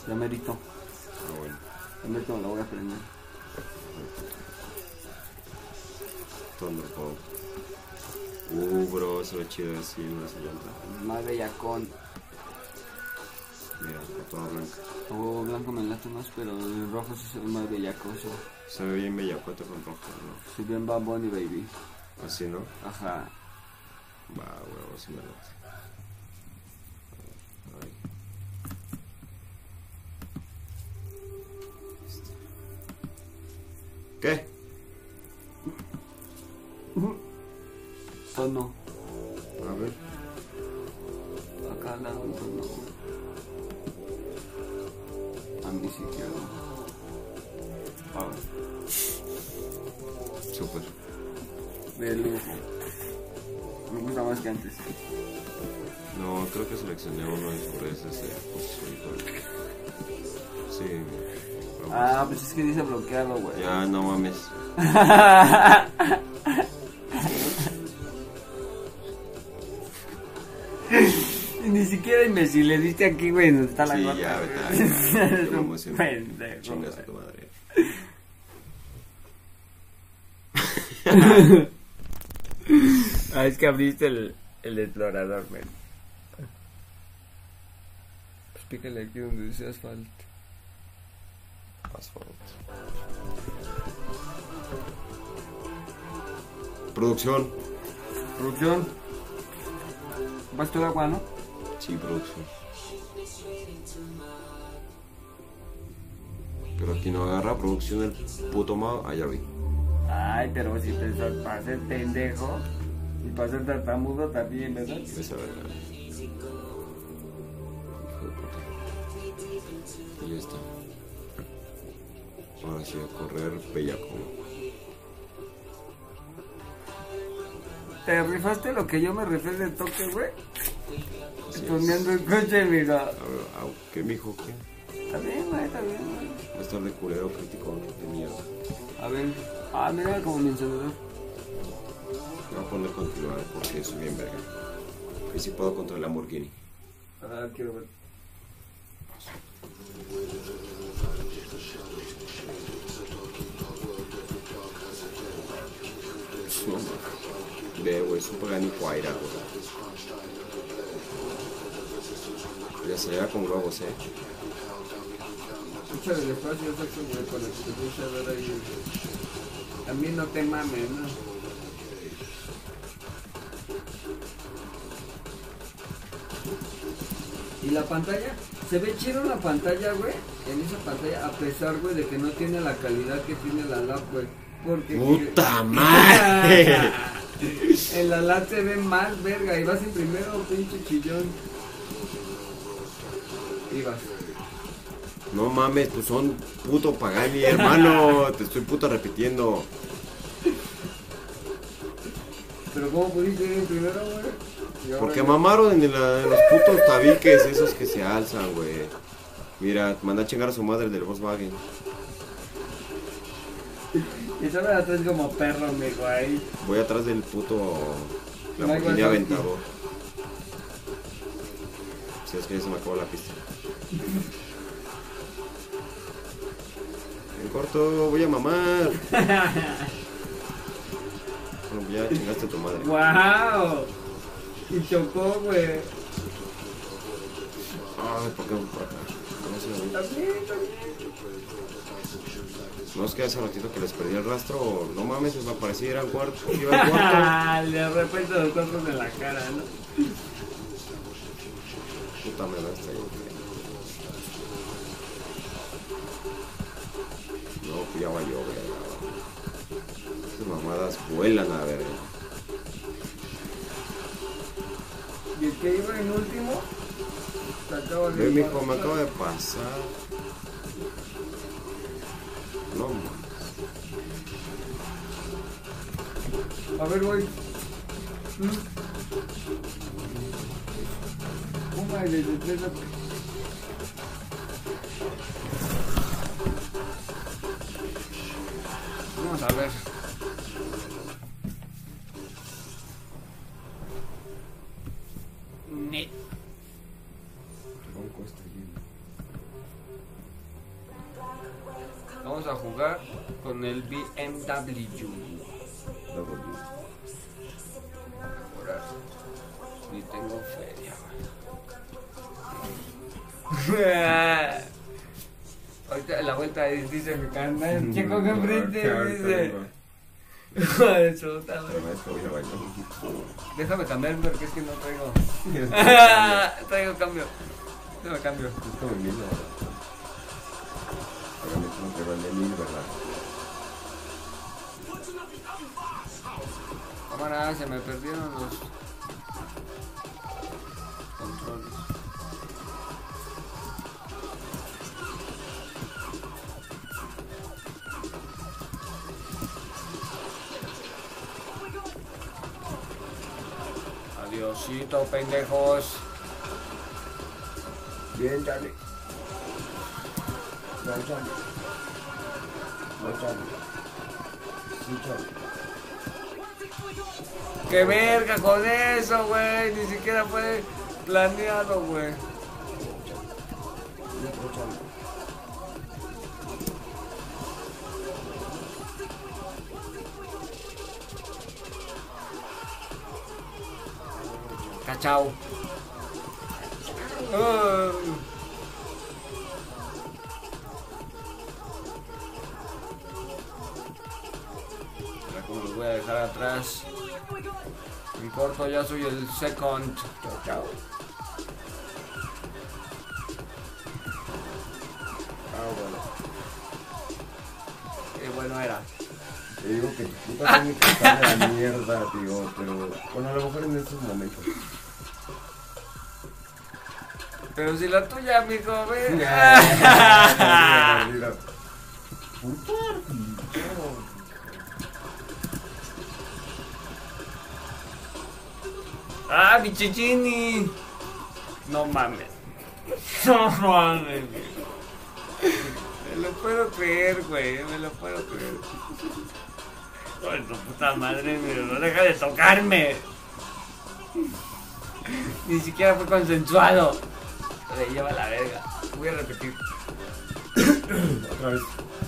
Ya merito. Ah, bueno. Ya merito me la voy a prender. Thunderbolt. Uh, bro, se ve chido así una llanta. Más bellacón. Mira, toda blanca. O blanco me late más, pero el rojo sí se ve más bellacoso. Se ve bien bellacuete con rojo, ¿no? Se ve en Bad Bunny, baby. Así, ¿no? Ajá. Va, huevo, sí me late. ¿Qué? Tono. A ver. Acá al lado tono. A mi izquierda. Vamos. Súper. De lujo. Me gusta más que antes. No, creo que seleccioné uno y sobre ese se posicionó. Sí. Ah, pues es que dice bloqueado, güey. Ya, no mames. *laughs* Ni siquiera imbécil, le diste aquí, güey, donde está la Sí, gota. ya, vete. *laughs* emoción. pendejo, Chingas a tu madre. *laughs* Ah, es que abriste el, el explorador, güey. Pues pícale aquí donde dice asfalto. Asphalt. Producción. Producción. Vas tú de agua, ¿no? Sí, producción. Pero aquí no agarra producción el puto mao. Ah, ya vi. Ay, pero si pensás para ser pendejo y para ser tartamudo también, ¿verdad? Esa verga. Hijo de puta. Y ya está. Ahora sí a correr bellaco. ¿Te rifaste lo que yo me rifé de toque, güey? Es. Torneando el coche, mira. A ver, au, ¿qué mijo? ¿Qué? Está bien, güey, está bien, güey. Va a estar de culero crítico de mierda. A ver. Ah, mira como mi encendedor. Voy a poner continuar porque soy bien verga. Y si puedo contra el Lamborghini. Ah, quiero ver. No, ma. Ve, güey, es Pagani Huayra, güey. Ya se lleva con globos, eh. Escucha el espacio exacto, güey, con el que te a ver ahí. También no te mames, ¿no? Y la pantalla, se ve chido la pantalla, güey. En esa pantalla, a pesar, güey, de que no tiene la calidad que tiene la lap, güey. Porque. ¡Puta *laughs* madre! en la lap se ve más verga. Y vas en primero, pinche chillón. Y vas. No mames, pues son puto Pagani, hermano. Te estoy puto repitiendo. Pero ¿cómo pudiste ir en primero, güey? Porque mamaron en, la- en los putos tabiques esos que se alzan, güey. Mira, manda a chingar a su madre el del Volkswagen. Y se ve atrás como perro, amigo, ahí. Voy atrás del puto No Lamborghini WhatsApp. aventador. Si es que ya se me acabó la pista. En corto, voy a mamar. *laughs* Bueno, ya chingaste a tu madre. ¡Wow! Y chocó, güey. Ay, ¿por qué por acá? No se. También, también. No es que hace ratito que les perdí el rastro. No mames, me aparecía era *laughs* el cuarto. Iba al cuarto. De repente los cuerpos en la cara, ¿no? Puta me está ahí. No, pues ya valió, verga. Esas mamadas vuelan a verga. Y el que iba en último. Ve, mijo, me acaba de pasar. A ver, güey. ¿Mm? Una de tres Vamos a ver. Ne- con el BMW. Ahora, ni tengo feria. Ahorita la vuelta dice mi carnal, chico que enfrente, dice. Déjame cambiar porque es que no traigo. *laughs* *laughs* traigo cambio. Déjame cambio. Es como mil, ¿no? Hágame como que vale mil, ¿verdad? cámara, se me perdieron los controles. Adiosito, pendejos. Bien, Charlie. No, Charlie. No, Charlie. Sí, Charlie. ¡Qué verga con eso, güey! Ni siquiera fue planeado, güey. Cachao. Ah. Los voy a dejar atrás. En corto ya soy el second. Chao, chao. Ah, bueno. Qué bueno era. Te digo que tu puta técnica está de la mierda, tío, pero bueno, a lo mejor en estos momentos. Pero si la tuya, amigo, ve. *laughs* ¡Ah, mi chichini! No mames. *laughs* No mames. Me lo puedo creer, güey. Me lo puedo creer. Ay, tu puta madre, pero no deja de tocarme. Ni siquiera fue consensuado. Le lleva la verga. Voy a repetir. *coughs* Otra vez.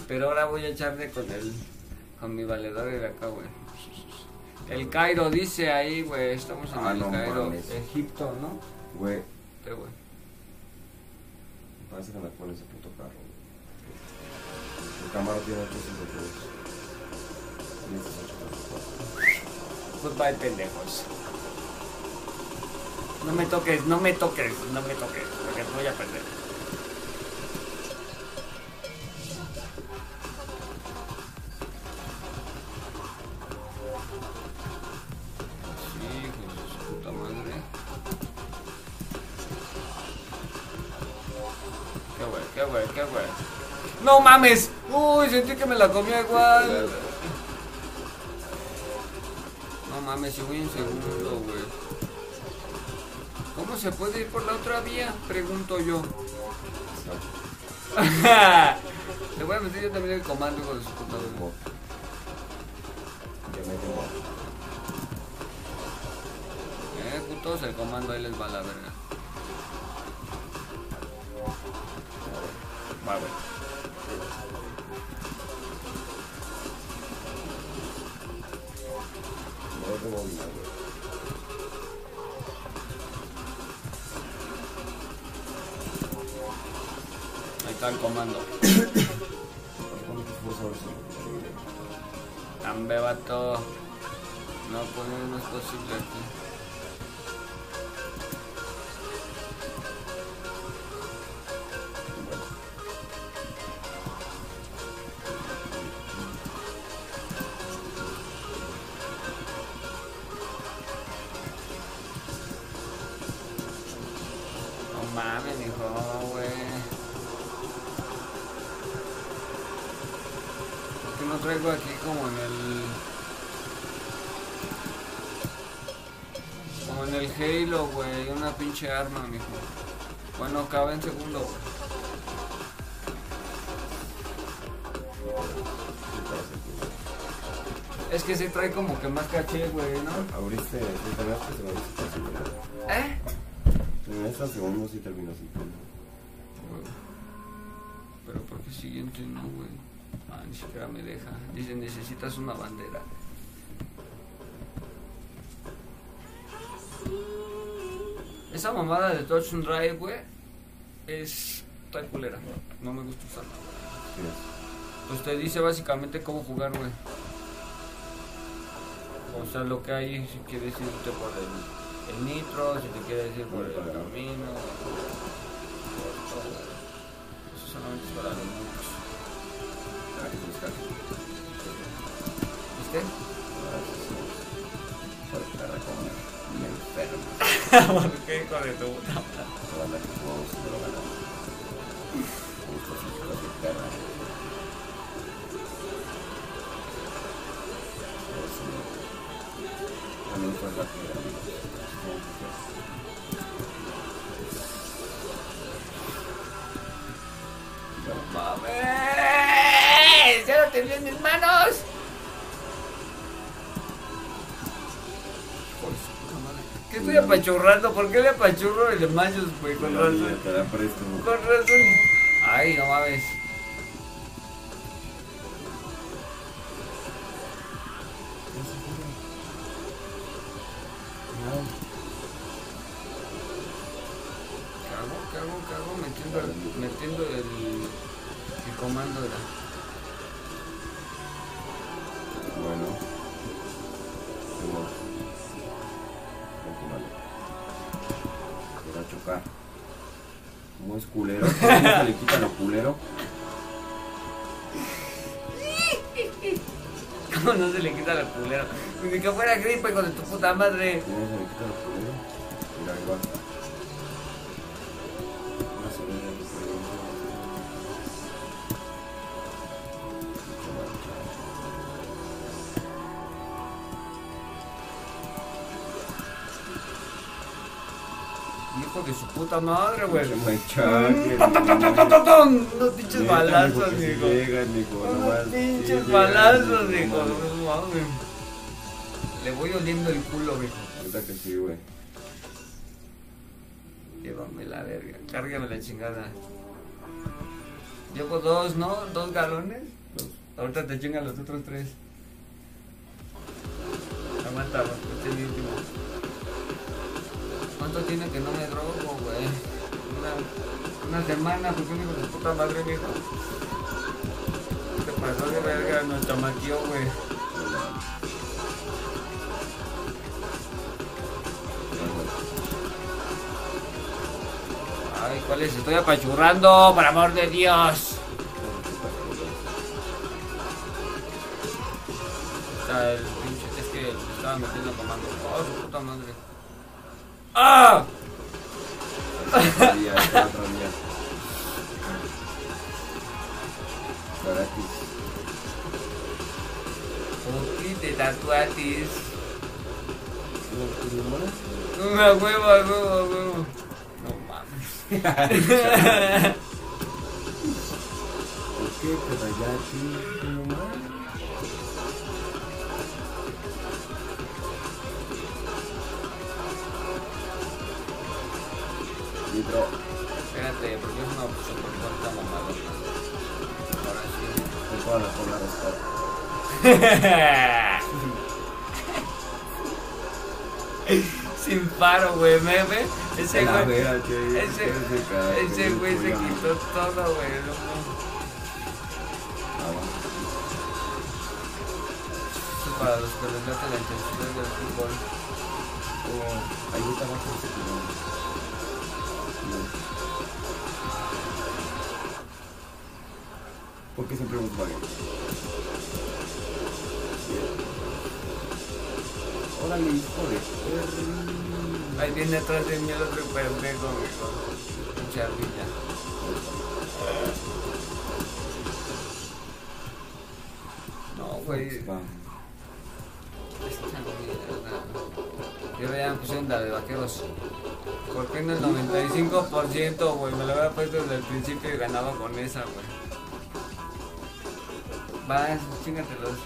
Pero ahora voy a echarle con el. con mi valedor de acá, güey. El Cairo dice ahí, güey. Estamos en Ah, el no Cairo, mames. Egipto, ¿no? Güey, Sí, güey. parece que me pone ese puto carro. güey. El Camaro tiene 852. Y este es 844. Goodbye, pendejos. No me toques, no me toques, no me toques, porque voy a perder. Mames! Uy, sentí que me la comía igual. No mames, si voy en segundo, güey. ¿Cómo se puede ir por la otra vía? Pregunto yo. *laughs* Le voy a meter yo también el comando, de su tengo. Eh, putos, el comando ahí les va a la verga. Va, Ahí está el comando. Ambe, vato. No, pues no es posible aquí. Pinche arma, mijo. Bueno, cabe en segundo. Es que se trae como que más caché, güey, ¿no? Abriste, sí, terminaste segundo, sí, casi, güey. ¿Eh? En esta segundo sí terminó. Pero ¿por qué siguiente no, güey? Ah, ni siquiera me deja. Dice, necesitas una bandera. Esa mamada de Touch and Drive, güey, es... Está culera. No me gusta usarla. Pues te dice básicamente cómo jugar, güey. O sea, lo que hay, si quieres irte por el, el nitro, si te quieres ir por el camino. por todo. Eso solamente es para los muchos. Ah. ¿Viste? Por perra como enfermo. ¿Por qué, hijo de tu puta. ¡Mames! ¡Ya lo tenía en mis manos! Estoy apachurrando? ¿Por qué le apachurro el de güey? Con razón. Con razón. Ay, no mames. O menos, Hijo de su puta madre, güey. Unos pinches balazos, mijo, Unos pinches balazos, nomás. No mames. Le voy oliendo el culo, hijo. Neta que sí, güey. Llévame la verga. Cárgame la chingada. Llevo dos, ¿no? Dos galones. Dos. Ahorita te chingan los otros tres. Aguanta, este es mi último. ¿Cuánto tiene que no me drogo, güey? Una, una semana, un hijo de puta madre, mijo. Te pasó de verga, nos chamaqueó, güey. Ay, ¿cuál es? Estoy apachurrando, por amor de Dios. Sea, el pinche, es que estaba metiendo comando. Oh, su puta madre. ¡Ah! Otro día, este otro día. Gratis. ¿Por qué te tatuatis? Una hueva, hueva, hueva. No ¿Por qué te rayaste, mamá? Nitro. Espérate, porque es una super corta mamadota. Ahora Te puedo la cola rescate. sí. *laughs* Sin paro, güey, me ve. Ese güey. Ese, güey se quitó todo, güey. Ah. Esto es para los que les late la intensidad del fútbol. Oh, ahí está abajo ese. ¿Por qué siempre Volkswagen? Órale, hijo de perri. Ahí viene atrás de mí el otro pendejo, güey. No, güey. Esta mierda. Y ahora ya me pusieron la de vaqueros. ¿Por qué no el 95%, güey? Me lo había puesto desde el principio y ganaba con esa, güey. Vas, chingatelos.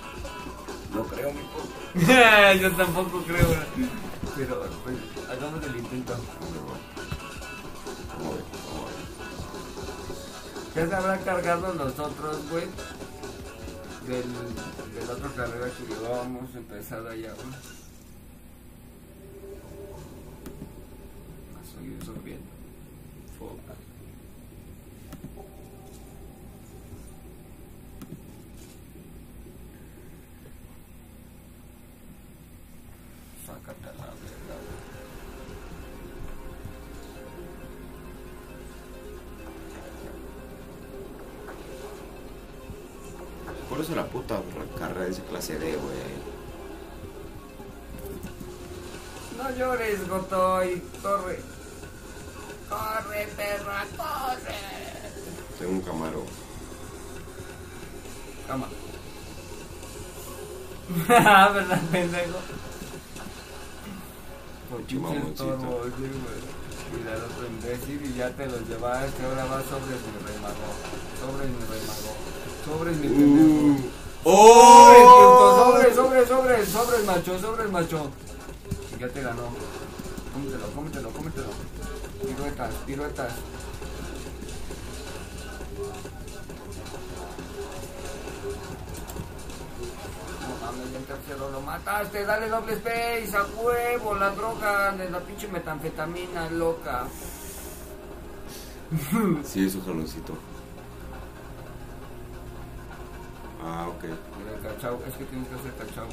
No creo, mijo. *laughs* Yo tampoco creo, güey. Pero, pues, hagamos el intento. ¿Qué se habrán cargado los otros, güey? Del, de la otra carrera que llevábamos empezada ya, güey. Dice clase D, güey. No llores, Gotoy. Corre. Corre, perra, corre. Tengo un camaro. Cama. *laughs* ¿Verdad, pendejo? mamoncito. la otro imbécil y ya te los llevaste, ahora va sobres mi rey mago. Sobres mi rey mago. Sobres mi pendejo. Sobres, puto, ¡Oh! sobres, sobres, sobres, sobres, macho, sobres, macho. Ya te ganó. Cómetelo, cómetelo, cómetelo. Piruetas, piruetas. Tercero lo mataste, dale doble space, a huevo, la droga de la pinche metanfetamina loca. Sí, es un jaloncito. Ah, ok. Mira el cachao, es que tienes que hacer cachao.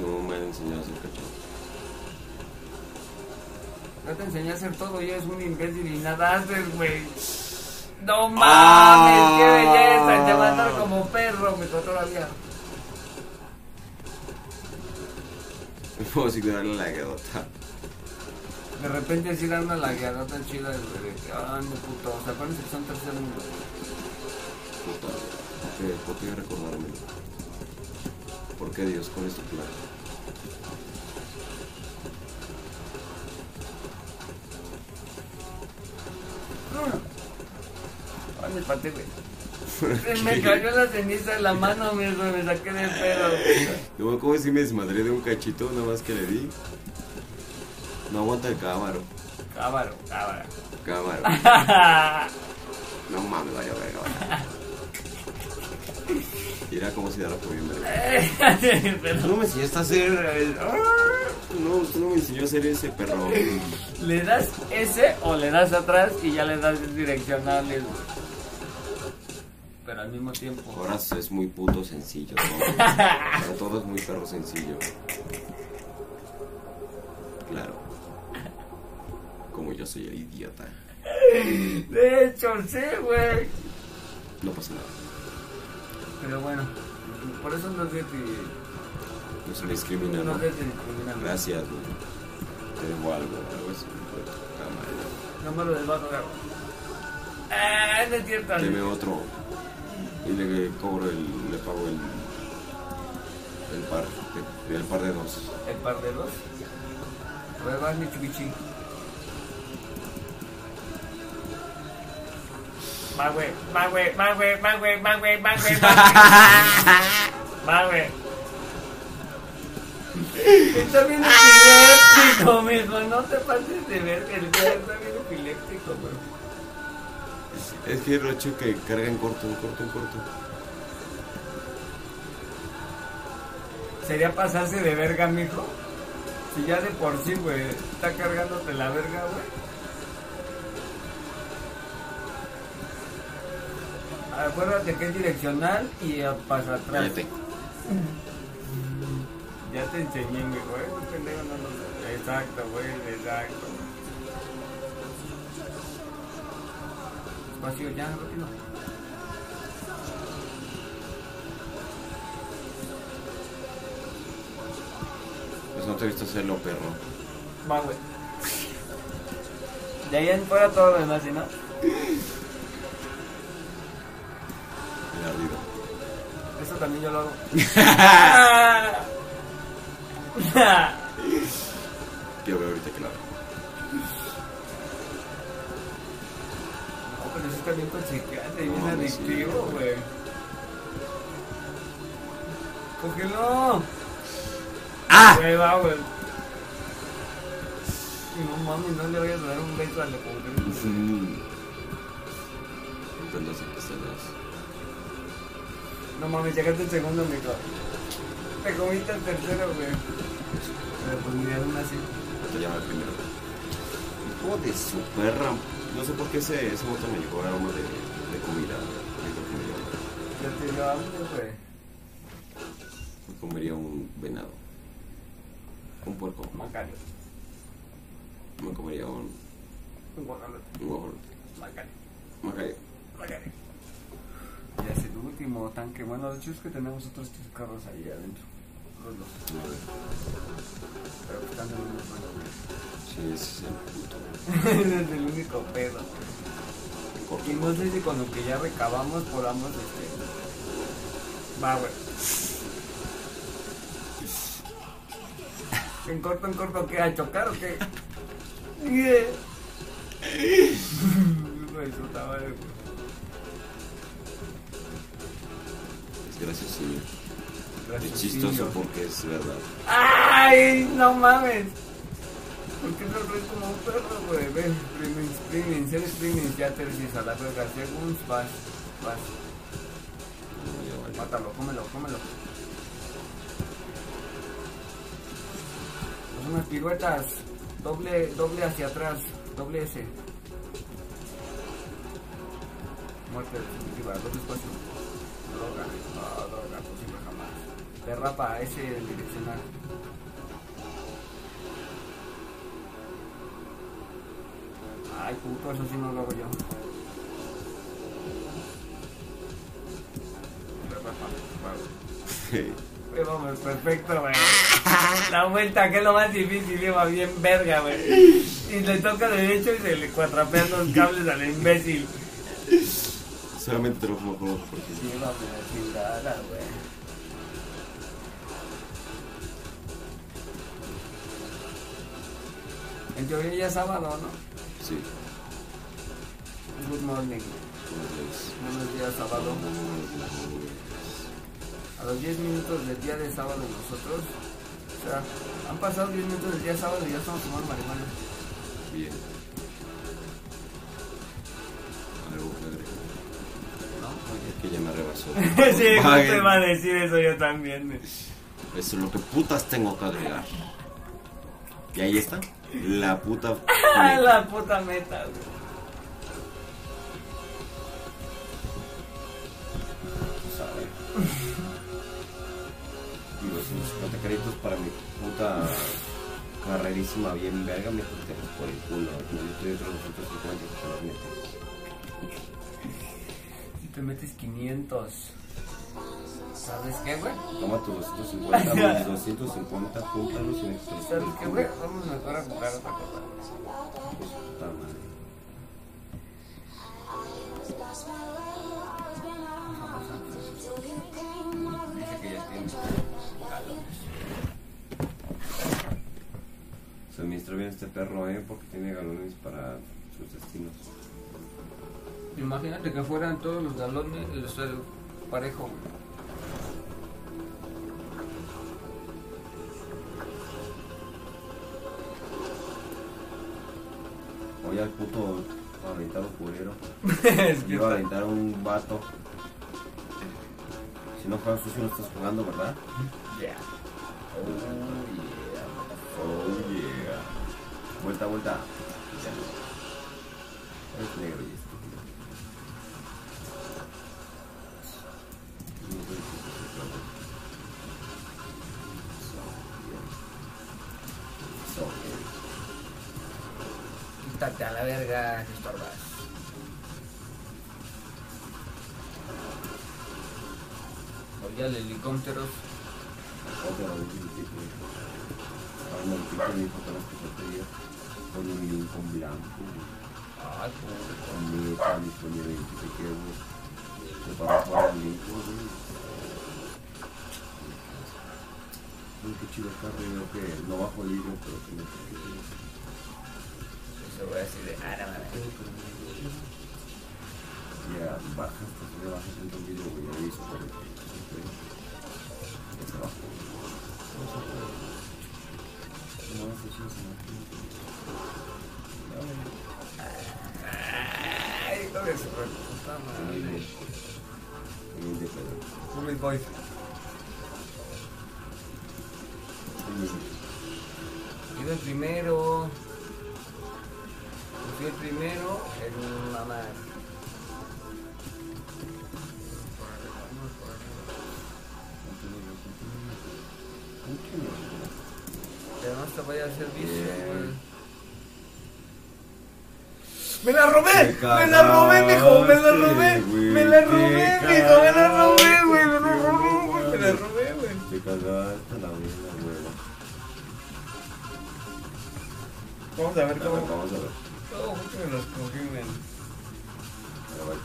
No me han enseñado a hacer cachao. Ya te enseñé a hacer todo y eres un imbécil y nada haces, güey. No mames, Ah. qué belleza, te va a andar como perro, me tocó todavía. Vamos a ignorar la guedota. De repente sí da una lagueada tan chida, güey, ah, no puto, o sea, acuérdense que son tercer mundo. Puta. ¿Por qué? ¿Por qué recordármelo? ¿Por qué Dios con este plan? Ay, me espanté, güey. *laughs* Se me cayó la ceniza en la mano, güey, me saqué de pedo, güey. Como si me desmadré de un cachito, nada más que le di. No aguanta el cámaro. Cámaro, cámara. Cámaro. *laughs* No mames, vaya verga. Y era como si dara por bien verga. *laughs* Pero No me enseñaste a hacer. el- No, usted no me enseñó a hacer ese perro. *laughs* le das ese o le das atrás y ya le das direccionales. Pero al mismo tiempo. Ahora es muy puto sencillo. Todo, Para *laughs* todo es muy perro sencillo. Claro. Como yo soy el idiota. De hecho, sí, güey. No pasa nada. Pero bueno, por eso no se te, No se discrimina, no ¿no? se discrimina. Gracias, güey. Te debo algo, algo así. No me lo desbajo, güey. Ah, no es cierto. Deme otro. Y le cobro el. Le pago el. El par. de- el par de dos. El par de dos. A ver, vas, Mitsubishi. Va, va, güey, va, güey, va, güey, va, güey, va, güey, va, güey. Va, *laughs* güey. Está bien epiléptico, mijo, no te pases de ver que el güey está bien epiléptico, güey. Es que el rocho que carga en corto, en corto, en corto. Sería pasarse de verga, mijo. Si ya de por sí, güey, está cargándote la verga, güey. Acuérdate que es direccional y a pasa atrás. Cállate. Ya te enseñé, mi güey. Tu pendejo no lo. Exacto, güey, exacto. Espacio ya, rápido. Pues no te he visto hacerlo, perro. Va, güey. De ahí en fuera todo lo demás, ¿sí, no? *laughs* El ardido. Eso también yo lo hago. *laughs* Quiero ver ahorita que lo hago. No, pero eso está bien consecuente y bien sí, adictivo, güey. ¡Cógelo! ¡Ah! Güey, va, güey. No mames, no le vayas a dar un beso al. Mm. Intento hacer que se las. No mames, llegaste el segundo, mijo. Te comiste el tercero, güey. Pero pues ni de aún así. Te llama el primero. Hijo de su perra. No sé por qué ese, ese me llegó aroma de, de comida. Hambre. Ya te dio hambre, güey. Me comería un venado. Un puerco. Macario. Me comería un, Un guajolote. un guajolote. Macario. Macario. Macario. Ya es el último tanque. Bueno, de hecho es que tenemos otros tres carros ahí adentro. Los dos. Pero que están en un mismo. Sí, ese es el puto. Ese *laughs* es el único pedo. Y no sé si con lo que ya recabamos podamos este. Va, güey. ¿En corto, en corto qué? ¿A chocar o qué? *laughs* *laughs* Hijo de Es graciosillo. Es chistoso porque es verdad. ¡Ay! ¡No mames! ¿Por qué no ríes como un perro, güey? Ven, streaming, streaming, ser streaming, ya te a la verga, según vas, vas. Mátalo, cómelo, cómelo. Haz unas piruetas, doble, doble hacia atrás, doble S. Muerte definitiva, doble espacio. Droga, no, droga, posible jamás. Derrapa, S direccional. Ay, puto, eso sí no lo hago yo. Derrapa, Vamos, perfecto, güey. La vuelta, que es lo más difícil, lleva bien verga, güey. Y le toca derecho y se le cuatrapean los cables al imbécil. Solamente te lo como con ojo porque sí. Llévame la chingada, güey. En teoría ya es sábado, ¿no? Sí. Good morning. Buenos días, sábado. A los 10 minutos del día de sábado nosotros. O sea, han pasado 10 minutos del día sábado y ya estamos tomando marihuana. bien. Algo que que ya me rebasó. *laughs* sí, justo iba a decir eso yo también. Eso es lo que putas tengo que agregar. Y ahí está. La puta. *laughs* La puta meta, güey. Y los 50 créditos para mi puta carrerísima bien verga me corté por el culo. Yo estoy otros 250 que se los meto. Te metes 500. ¿Sabes qué, güey? Toma tus 250, mis 250, júntalos y por ¿Sabes qué, güey? Vamos mejor a jugar otra cosa. Pues, puta madre. Dice que ya tiene Se administra bien este perro, eh, porque tiene galones para sus destinos. Imagínate que fueran todos los galones, o sea, parejo. Oye, al puto aventado curero. *laughs* es que Iba a aventar un vato. Si no juegas sucio no estás jugando, ¿verdad? Yeah. Oh yeah. Oh yeah. Vuelta, vuelta. Ya. Es negro y que yo te con un Lincoln blanco. Puto. Con con mi 20 te quiero. Se para jugar al Lincoln, güey. Uy, qué chido carro, yo que no bajo el libro, pero que Eso voy a decir de ah, no, Ya bajas, bajas en un video, güey, ahí se pone. Ya se bajó. No, eso sí es una no. Ay, hijo de su puta madre. Humilde pedo. Humid boy. Humilde. Iba el primero. Fui el primero en mamá. Que no te vaya a hacer vicio, güey. ¡Me la robé! ¡Me la robé, mijo! ¡Me la robé! ¡Me la robé, mijo! ¡Me la robé, güey! ¡Me la robé, güey! ¡Me la robé, güey! Te cagaste la vida, güey. Vamos A ver, cómo. vamos a ver. ¿Cómo fue que me los va va va.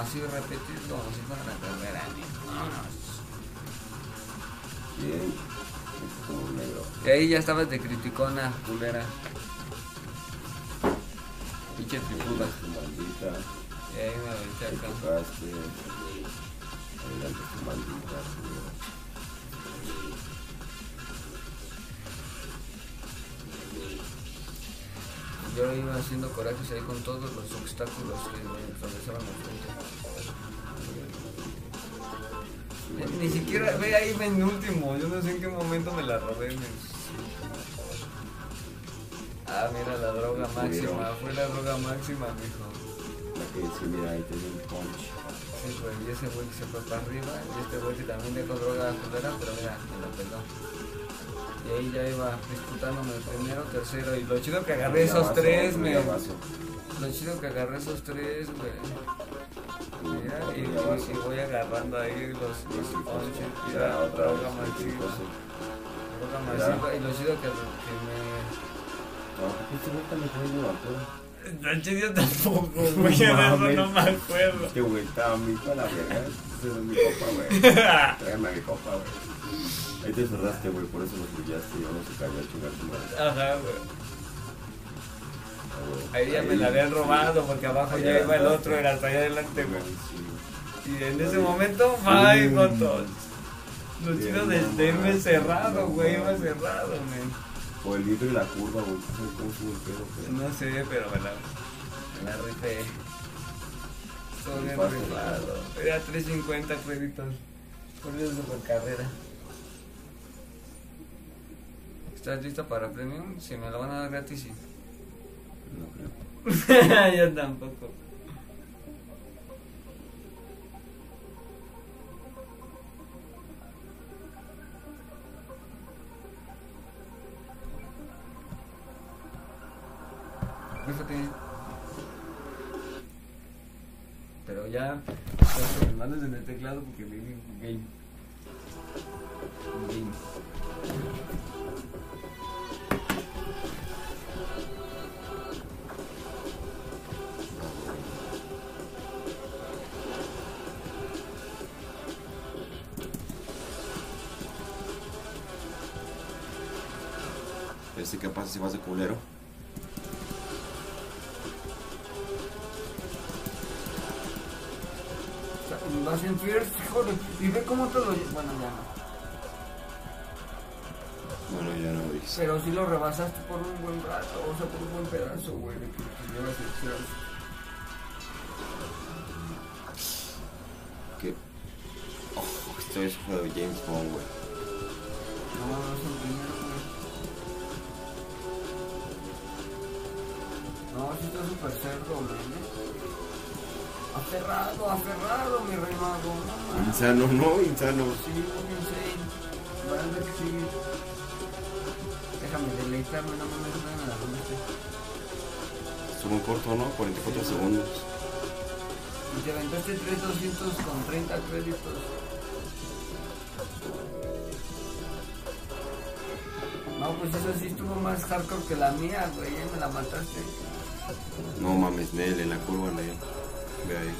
Así repetir como si fuera. Bien. Negro. Y ahí ya estabas de criticona, culera. Pinche maldita. Y ahí me aventé acá. Adelante maldita. Yo iba haciendo corajes ahí con todos los obstáculos que me atravesaban la frente. Ni siquiera, ve ahí en último, yo no sé en qué momento me la robé. men. Ah, mira la droga máxima, fue la droga máxima, mijo. La que dice, mira, ahí tiene un punch. Sí, pues, y ese güey que se fue para arriba, y este güey que también dejó droga culera, pero mira, me la peló. Y ahí ya iba disputándome el primero, tercero, y lo chido que agarré esos vaso, tres, me. Lo chido que agarré esos tres, güey. Mira, y, y- vaso. y voy agarrando ahí los, los ponches, y la otra vez, masiva. Ya. masiva, y lo chido que, que me. No, este güey está mejor de vato. Tan chido tampoco, güey, No de eso mames. no me acuerdo. Este güey está mi a la verga. Ese es *laughs* mi copa, güey. Tráigame a mi copa, güey. Ahí te cerraste, güey, por eso nos brillaste. Yo no se cayó a chingar tu madre. Ajá, güey. Ah, güey. Ahí ya me la habían robado porque abajo ya iba el otro, era hasta allá adelante, güey. Y en ese momento, bye, fotos. Lo chido de, de irme cerrado, güey, iba cerrado, men. O el vidrio y la curva, güey. No sé cómo sube el pedo, güey. No sé, pero me la, me la rifé. Todo bien Rifaste, rifado. Era 350 créditos. Por eso super carrera. ¿Estás lista para premium? Si me lo van a dar gratis, sí. No creo. *laughs* Yo tampoco. Fíjate. Pero ya, las manos en el teclado porque di game. Game. Este, ¿qué pasa si vas de culero? Vas en Fierce, joder, y ve cómo te lo Bueno, ya no. Bueno, ya no. Pero si lo rebasaste por un buen rato, o sea, por un buen pedazo, güey, de que llevas el. Oh, esto es fue de James Bond, güey. No, no es el primero, No, sí está súper cerdo, güey. Aferrado, aferrado, mi rey mago, no. Insano, no, insano. Sí, insane. Que sí. Déjame deleitarme, no mames, no me la comiste. Estuvo en corto, ¿no? 44 segundos. Y te aventaste 3200 con 30 créditos. No, pues eso sí estuvo más hardcore que la mía, güey. Ya me la mataste. No mames, Nel, en la curva, Nel. Ve ahí.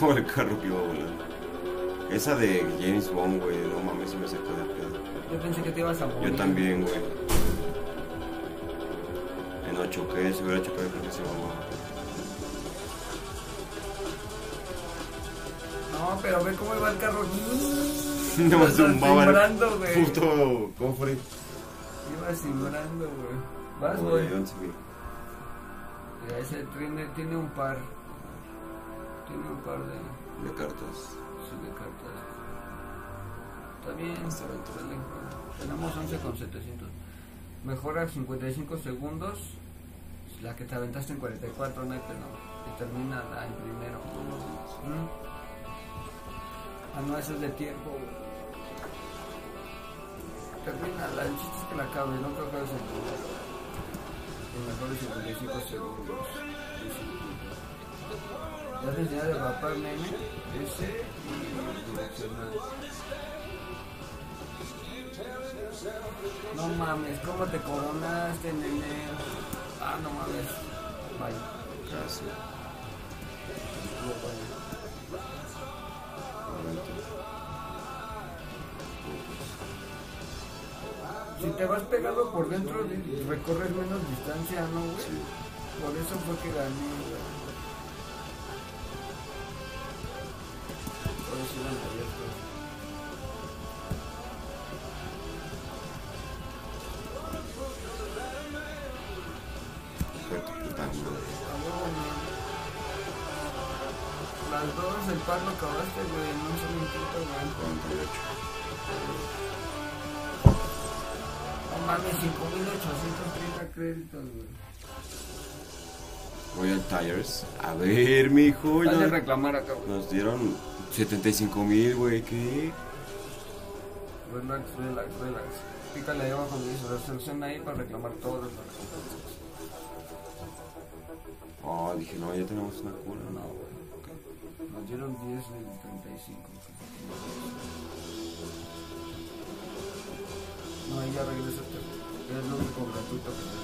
Oh, *laughs* el carro que iba volando. Esa de James Bond, güey, no mames, se me sacó de pedo. Yo pensé que te ibas a morir. Yo también, güey. En 8K, si hubiera chocado, creo que se mamaba. No, pero ve cómo iba el carro. *laughs* No me zumbaba el puto cofre. Iba simbrando, güey. Vas, güey. 11 mil. Ese tiene, tiene un par. Tiene un par de, de cartas. sí, de cartas. Está bien. Tenemos 11 con 700. Mejora 55 segundos. La que te aventaste en 44, no hay. Y termina la en primero. ¿Mm? Ah, no, eso es de tiempo. güey. Termina la, el chiste es que la acabe, no creo que acabes en primero. Y mejor de 55 segundos. Ya te enseñé de papá nene, ese y direccional. No mames, ¿cómo te coronaste, nene? Ah, no mames. Vaya. Casi. Te vas pegado por dentro, recorres menos distancia, ¿no, güey? Sí. Por eso fue que gané, güey. Por eso iban créditos, güey. Royal Tires. A ver, mijo. Dale a ya- reclamar acá, güey. Nos dieron 75 mil, güey. ¿Qué? Relax, relax, relax. Pícale ahí abajo dice resolución ahí para reclamar todas las recompensas. Oh, dije, no, ya tenemos una cura. No, güey. Nos dieron 10 de 35. No, ahí ya regresaste. Es lo único gratuito que tengo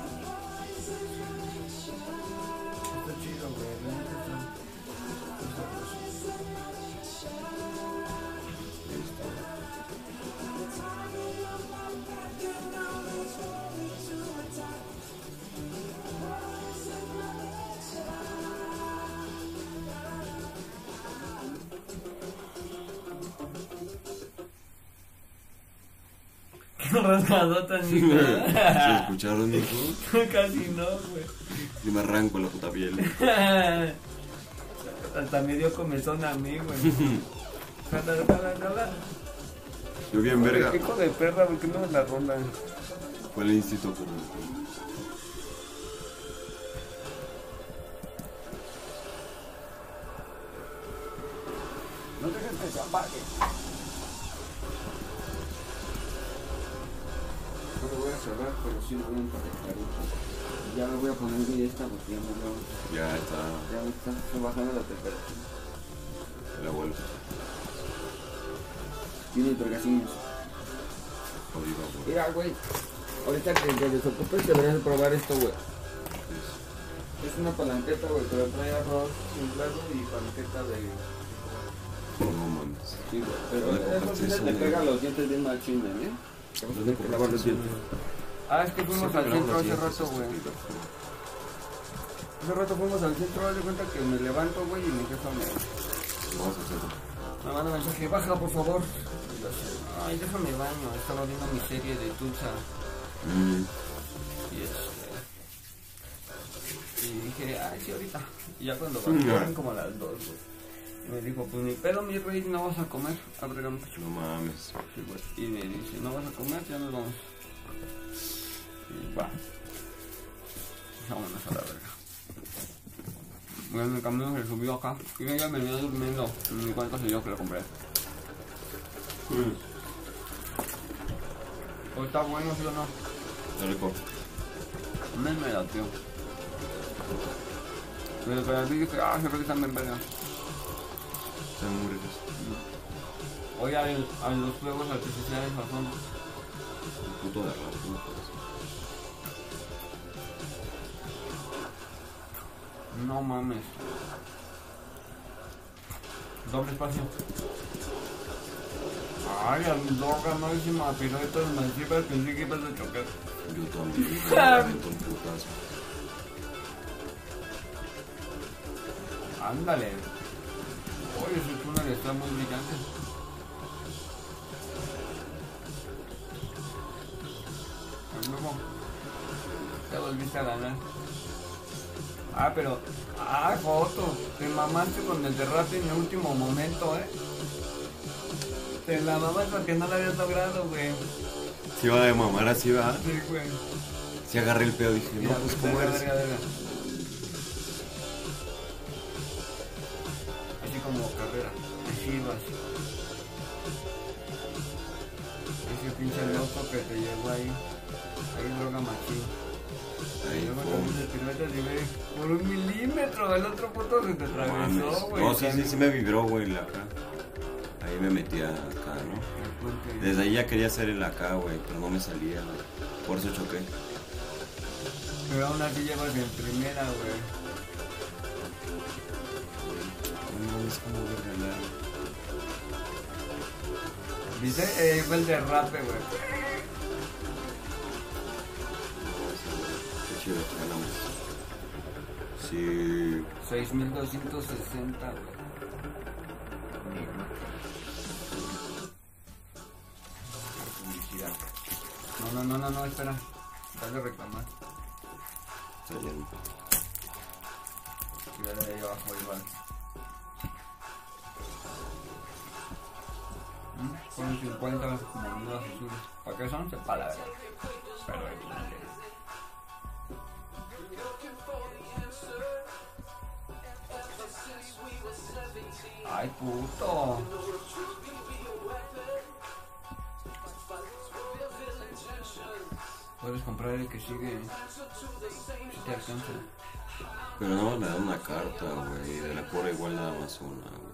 *laughs* Qué rasgadota, *laughs* ¿Se escucharon, mijo? Casi no, güey. Yo me arranco la puta piel. *laughs* Hasta me dio comezón a mí, güey. Jala, jala, jala. Yo bien verga. Qué hijo de perra, ¿por qué no me la rolan? Fue el instituto. No dejes que se apague. Cerrar, pero sí lo voy a emparejar. Ya me voy a poner bien esta porque ya me veo. Ya está. Ya me está, está bajando la temperatura. La vuelvo. Tiene güey. Mira, güey. Ahorita que te desocupes deberías de probar esto, güey. Es una palanqueta, güey, pero trae arroz inflado y palanqueta de... No mames. Sí, güey. Pero ¿Dónde eso sí se te pega los dientes bien machín, ¿eh? Ah, es que fuimos al centro hace rato, güey. Hace rato fuimos al centro, haz de cuenta que me levanto, güey, y mi jefa me, Vamos a hacerlo. me manda mensaje, baja, por favor. Ay, déjame baño, estaba viendo mi serie de Tulsa. Mm. Y este... Y dije, ay, sí, ahorita. Y ya cuando Mm. eran como las dos, güey. Me dijo, pues ni pedo, mi rey, no vas a comer. Abre No mames. Sí, güey. Y me dice, no vas a comer, ya nos vamos. Y va. Vámonos a la verga. Bueno, en el camino se subió acá. Y ella venía durmiendo. Ni cuánto sé yo que lo compré. Mm. ¿O está bueno, sí o no? Está rico. Me me la tío. Pero para ti dije, ah, se ve que están bien vergas. Ricos. Oye, a, el- a los fuegos artificiales a fondo. Un puto de arroz. ¿no? No mames. Doble espacio. Ay, al loca máxima pirueta del mancipa pensé que ibas a chocar. Yo también. *laughs* me avento un putazo. Ándale. Oye, ese túnel está muy brillante. Al nuevo. Te volviste a ganar. Ah, pero. Ah, foto. Te mamaste con el derrape en el último momento, eh. Te la mamaste porque no la habías logrado, güey. Si va de mamar así, va. Sí, güey. Si agarré el pedo, dije, no, Mira, pues cómo verga, eres. verga, verga. Como carrera. Así vas. pinche loco que te llevó ahí. Ahí droga machín. Ahí, por un milímetro. El otro puto se te atravesó, güey. No, sí, sí, sí me vibró, güey, la acá. Ahí me metía acá, ¿no? Desde ahí ya quería hacer el acá, güey, pero no me salía, güey. Por eso choqué. Pero aún así llevas en primera, güey. No es como verga, ¿Viste? Eh, fue el derrape, güey. Qué chido que ganamos. Sí. 6260, güey. No, no, no, no, no, espera. Dale a reclamar. Está lleno. Y ahí abajo igual. Ponen 50 monedas azules. ¿Para qué son? Sepa la verdad. Pero Ay, puto. Puedes comprar el que sigue. Si te alcanza. Pero no me dan una carta, güey. De la cura igual nada más una, güey.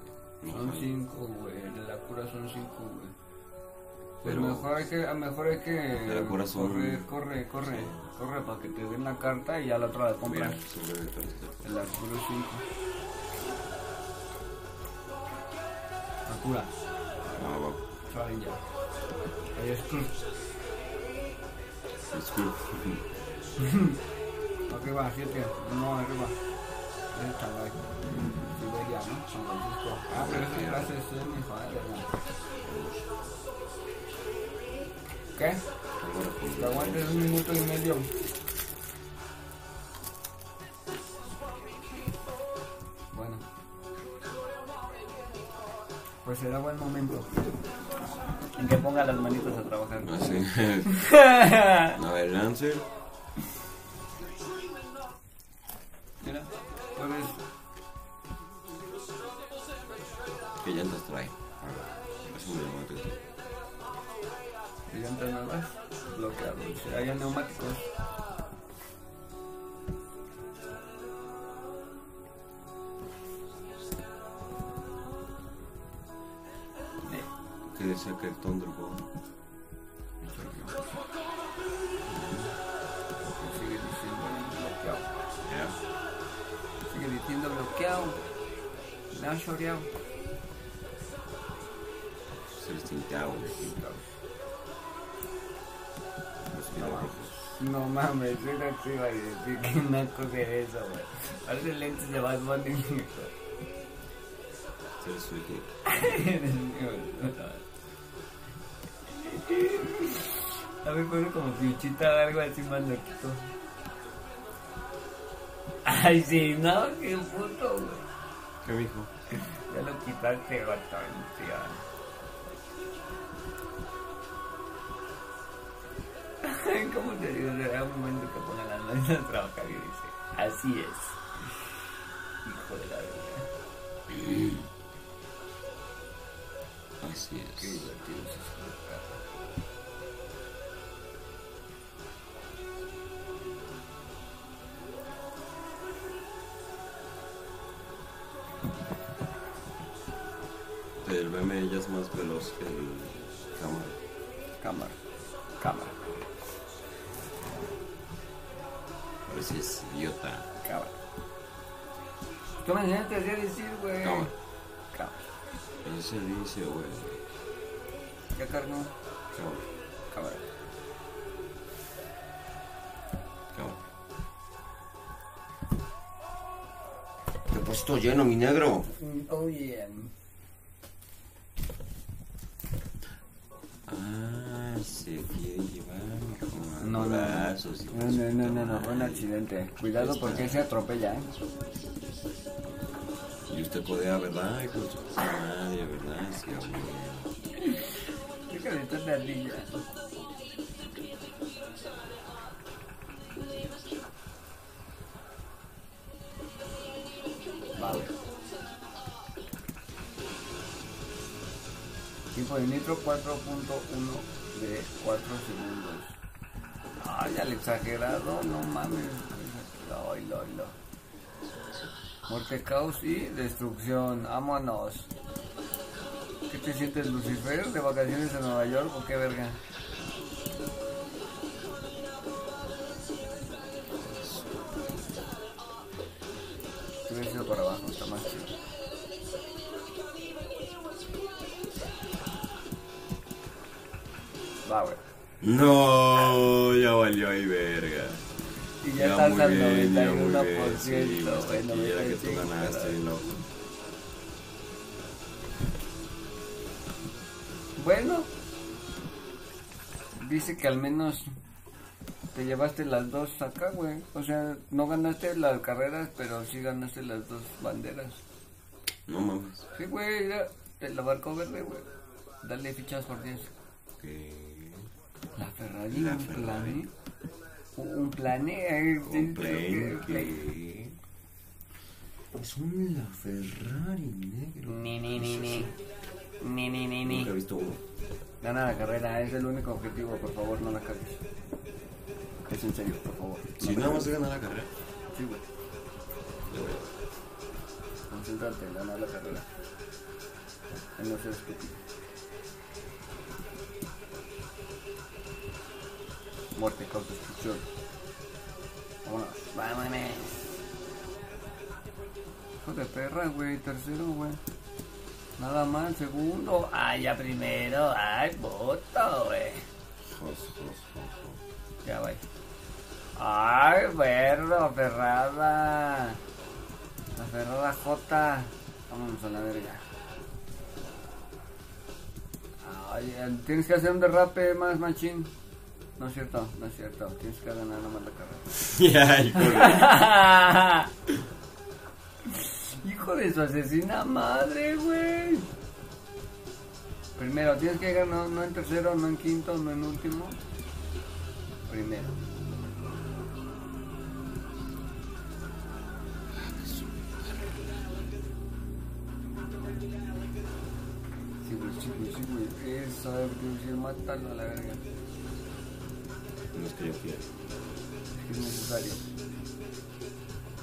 No Son cinco, güey. De la cura son cinco, güey. Pues Pero- mejor hay que, a mejor hay que De la cura son- correr, corre, corre, corre para que te den la carta y ya la otra la compras. sube de la cura cinco. La cura, Ah, va. Challenger. Ahí es cruz. Disculpe. *laughs* Arriba, siete. No, arriba. Es Shanghai. Siberia, ¿no? San Francisco. Ah, pero esa clase es de mi padre, ¿no? ¿Qué? Ahora pues, Te aguantes un minuto y medio. Bueno. Pues será buen momento. En que ponga las manitas a trabajar. Así. *laughs* A ver, Lancer. Mira, puedes. ¿Qué llantas trae? Es un neumático. Llantas nuevas, bloqueados. Si hay neumáticos. ¿Qué decía que el Thunderbolt? Sigue diciendo bloqueado. Ya. Sigue diciendo bloqueado. Me ha choreado. Los rojos. No mames, era te iba a decir que una cosa es eso, güey. Parece lentes de Bad Bunny, hijo. Eres no. A ver, pone como pinchita o algo así más loquito. Ay, sí, no, qué puto, güey. ¿Qué dijo? Ya lo quitaste, batón, tío. ¿Cómo te digo? Será un momento que ponga las manos a trabajar y dice, así es. Hijo de la vida. Así Qué es. divertido es eso. El BM ya es más veloz que el cámara. Cámara. Cámara. A ver si es idiota. Cámara. ¿Qué me enseñaste a decir, güey? Cámara. Cámara. Así se dice, güey. ¿Ya carnó? Cámara. Cámara. Cámara. Depósito lleno, mi negro. Oh, yeah. Ah, se quiere No, no, no, no, no, no, no, fue un accidente. Cuidado porque se atropella, ¿eh? Y usted codea, ¿verdad? De su madre, ¿verdad? Sí, hombre. Déjale estar de ardilla. Vale. Tipo de nitro 4.1 de 4 segundos. Ya le exagerado, no mames. Oilo, oilo. Muerte, caos y destrucción. Vámonos. ¿Qué te sientes, Lucifer? ¿De vacaciones en Nueva York o qué verga? Hubiera ido para abajo, está más chido. Va, güey. No, ya valió ahí, verga. Y ya, estás muy al bien, ya 91%, muy bien, güey. sí, era que tú 95, ganaste, loco. Bueno, dice que al menos te llevaste las dos acá, güey. O sea, no ganaste las carreras, pero sí ganaste las dos banderas. No mames. Sí, güey, mira, te la barco verde, güey. Dale fichas por 10. ¿Qué? La Ferrari, La un Ferrari. plane. Un plane. eh, Un plane, que-. Es un La Ferrari negro. Ni, ni, ni, ni. Ni, ni, ni, ni. Nunca he visto uno. Gana la carrera, es el único objetivo, por favor, no la cagues. Es en serio, por favor. Si no nada más se gana la carrera. Sí, güey. Concéntrate en ganar la carrera. En no ser estúpido. Muerte, causa, destrucción. Vámonos. Vámonos. Hijo de perra, güey. Tercero, güey. Nada mal. Segundo. Ay, ya primero. Ay, puto, güey. Ya va. Ay, perro, Ferrada. La Ferrada J. Vámonos a la verga. Ay, tienes que hacer un derrape más, machín. No es cierto, no es cierto. Tienes que ganar nomás la carrera. *laughs* *laughs* Hijo de... Su asesina madre, güey. Primero, tienes que ganar, no en tercero, no en quinto, no en último. Primero. Sí, güey, sí, güey, sí, güey. Eso, mátalo a la verga.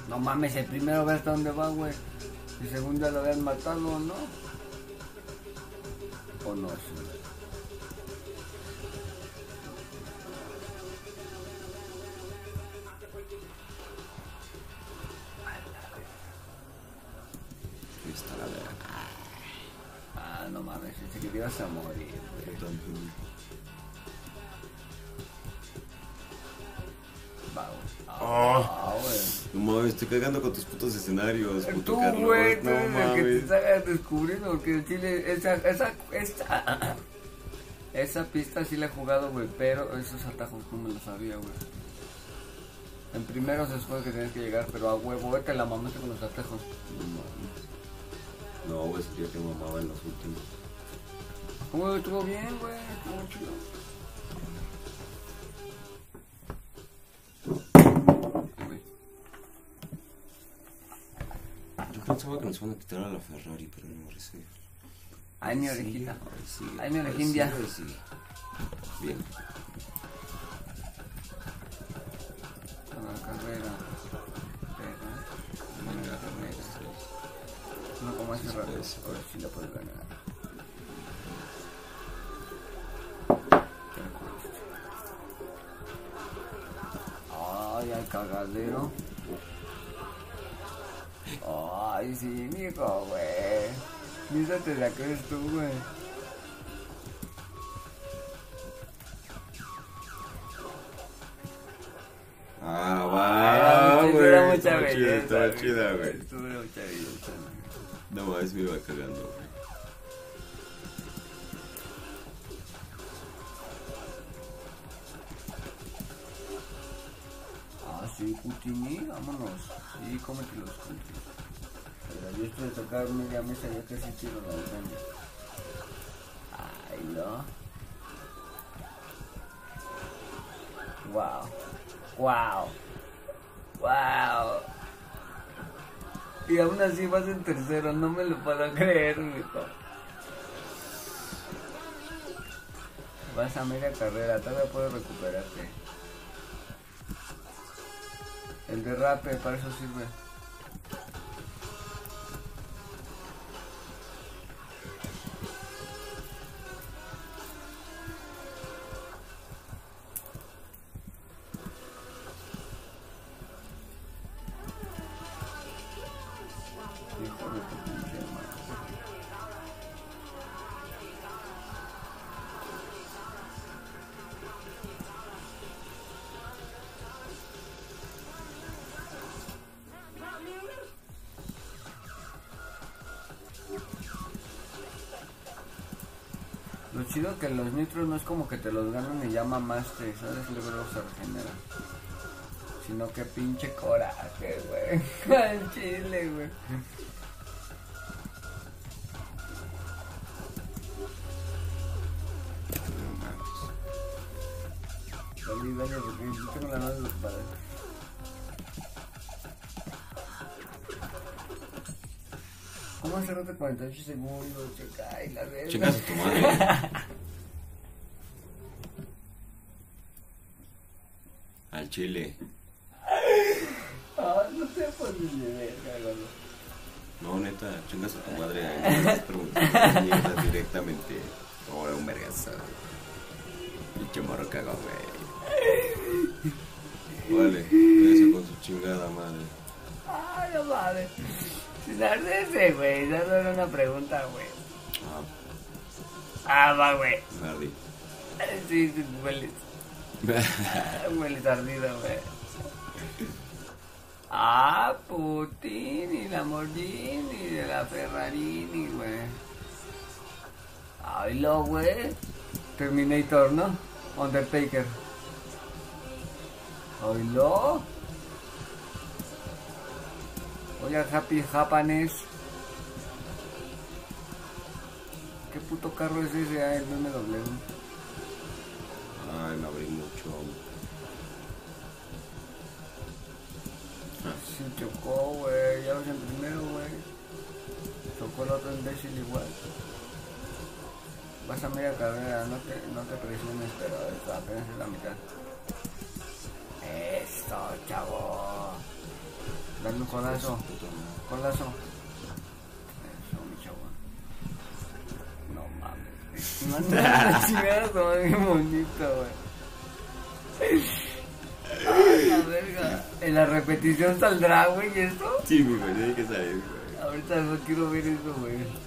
No mames, el primero ve hasta dónde va, güey. El segundo ya lo habían matado, ¿no? ¿O no? Sí. Escenarios, Tú, güey, tú eres el que te mames. está descubriendo, porque el chile, esa, esa, esa, *clears throat* esa pista sí la he jugado, güey, pero esos atajos no me los sabía, güey. En primero se supone que tienes que llegar, pero a huevo, vete la mamaste con los atajos. No mames. No, güey, sería que mamaba en los últimos. ¿Cómo estuvo bien, güey? Estuvo chido. Pensaba que nos iban a quitar a la Ferrari, pero no parece. Ay, mi orejita. Ay, mi sigue. Bien. La carrera. Con la carrera. No como hace rato, ahora sí la puedes ganar. Ay, al cagadero. Ay, sí, mijo, güey. Ni esa te la crees tú, güey. Ah, va, Ay, güey. mucha Estaba chida, belleza, estaba chida, güey. Estuvo mucha belleza. No mames, me iba cagando, güey. Ah, sí, Putini, vámonos. Sí, cómete los cookies. Yo esto de tocar media mesa ya casi tiro la grande. Ay, no. Wow. Wow. Wow. Y aún así vas en tercero, no me lo puedo creer, mijo. Vas a media carrera, todavía puedes recuperarte. El derrape, para eso sirve. Que los nitros no es como que te los ganan y ya mamaste, ¿sabes? Luego se regenera. Sino que pinche coraje, güey. *laughs* Al chile, güey. Salí, porque yo tengo la nave ocupada. ¿Cómo hace rato 48 segundos? Checa, ay, la verga. Checas a tu madre. *laughs* chile. Ah, no te pones de verga, güey. No, neta, chingas a tu madre. no estás preguntando directamente. Ahora un vergazo. Pinche morro cago, güey. Vale, eso con su chingada madre. Ay, no mames. Sin arderse, güey. Ya no era una pregunta, güey. Ah, Ah, va, güey. Mardi. Sí, sí, hueles. Hueles ardido, güey. Ah, Putin y Lamborghini de la Ferrarini, güey. Ay, lo, güey. Terminator, ¿no? Undertaker. Ay, lo. Oye, Happy Japanes. ¿Qué puto carro es ese? Ah, el BMW. Carrera, no te, no te presiones, pero esto apenas es la mitad. Esto, chavo. Dale un colazo. Colazo. Eso, mi chavo. No mames, la chingada, como bien bonito, güey. Ay, la verga. En la repetición saldrá, güey, esto. Sí, mi güey, tiene que salir, güey. Ahorita no quiero ver eso, güey.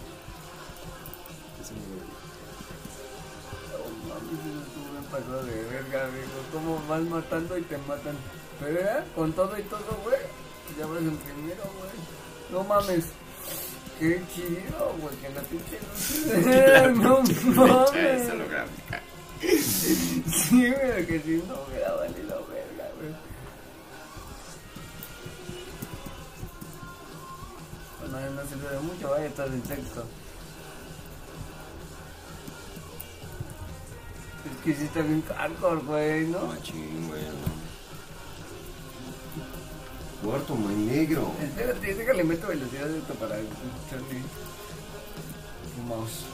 Mames, eso bien pasado de verga, amigo. ¿Cómo vas matando y te matan? Pero ya, con todo y todo, güey. Ya vas en primero, güey. No mames. Qué chido, güey, que la pinche luz. *laughs* no Fecha esa mames. holográfica. Sí, pero que si no hubiera valido verga, güey. Bueno, no sirve de mucho, vaya, estás en sexto. Que sí está bien hardcore, güey, ¿no? Machín, güey. no. Cuarto, muy negro. Espérate, déjale meto velocidad de esto para escucharte. Mouse.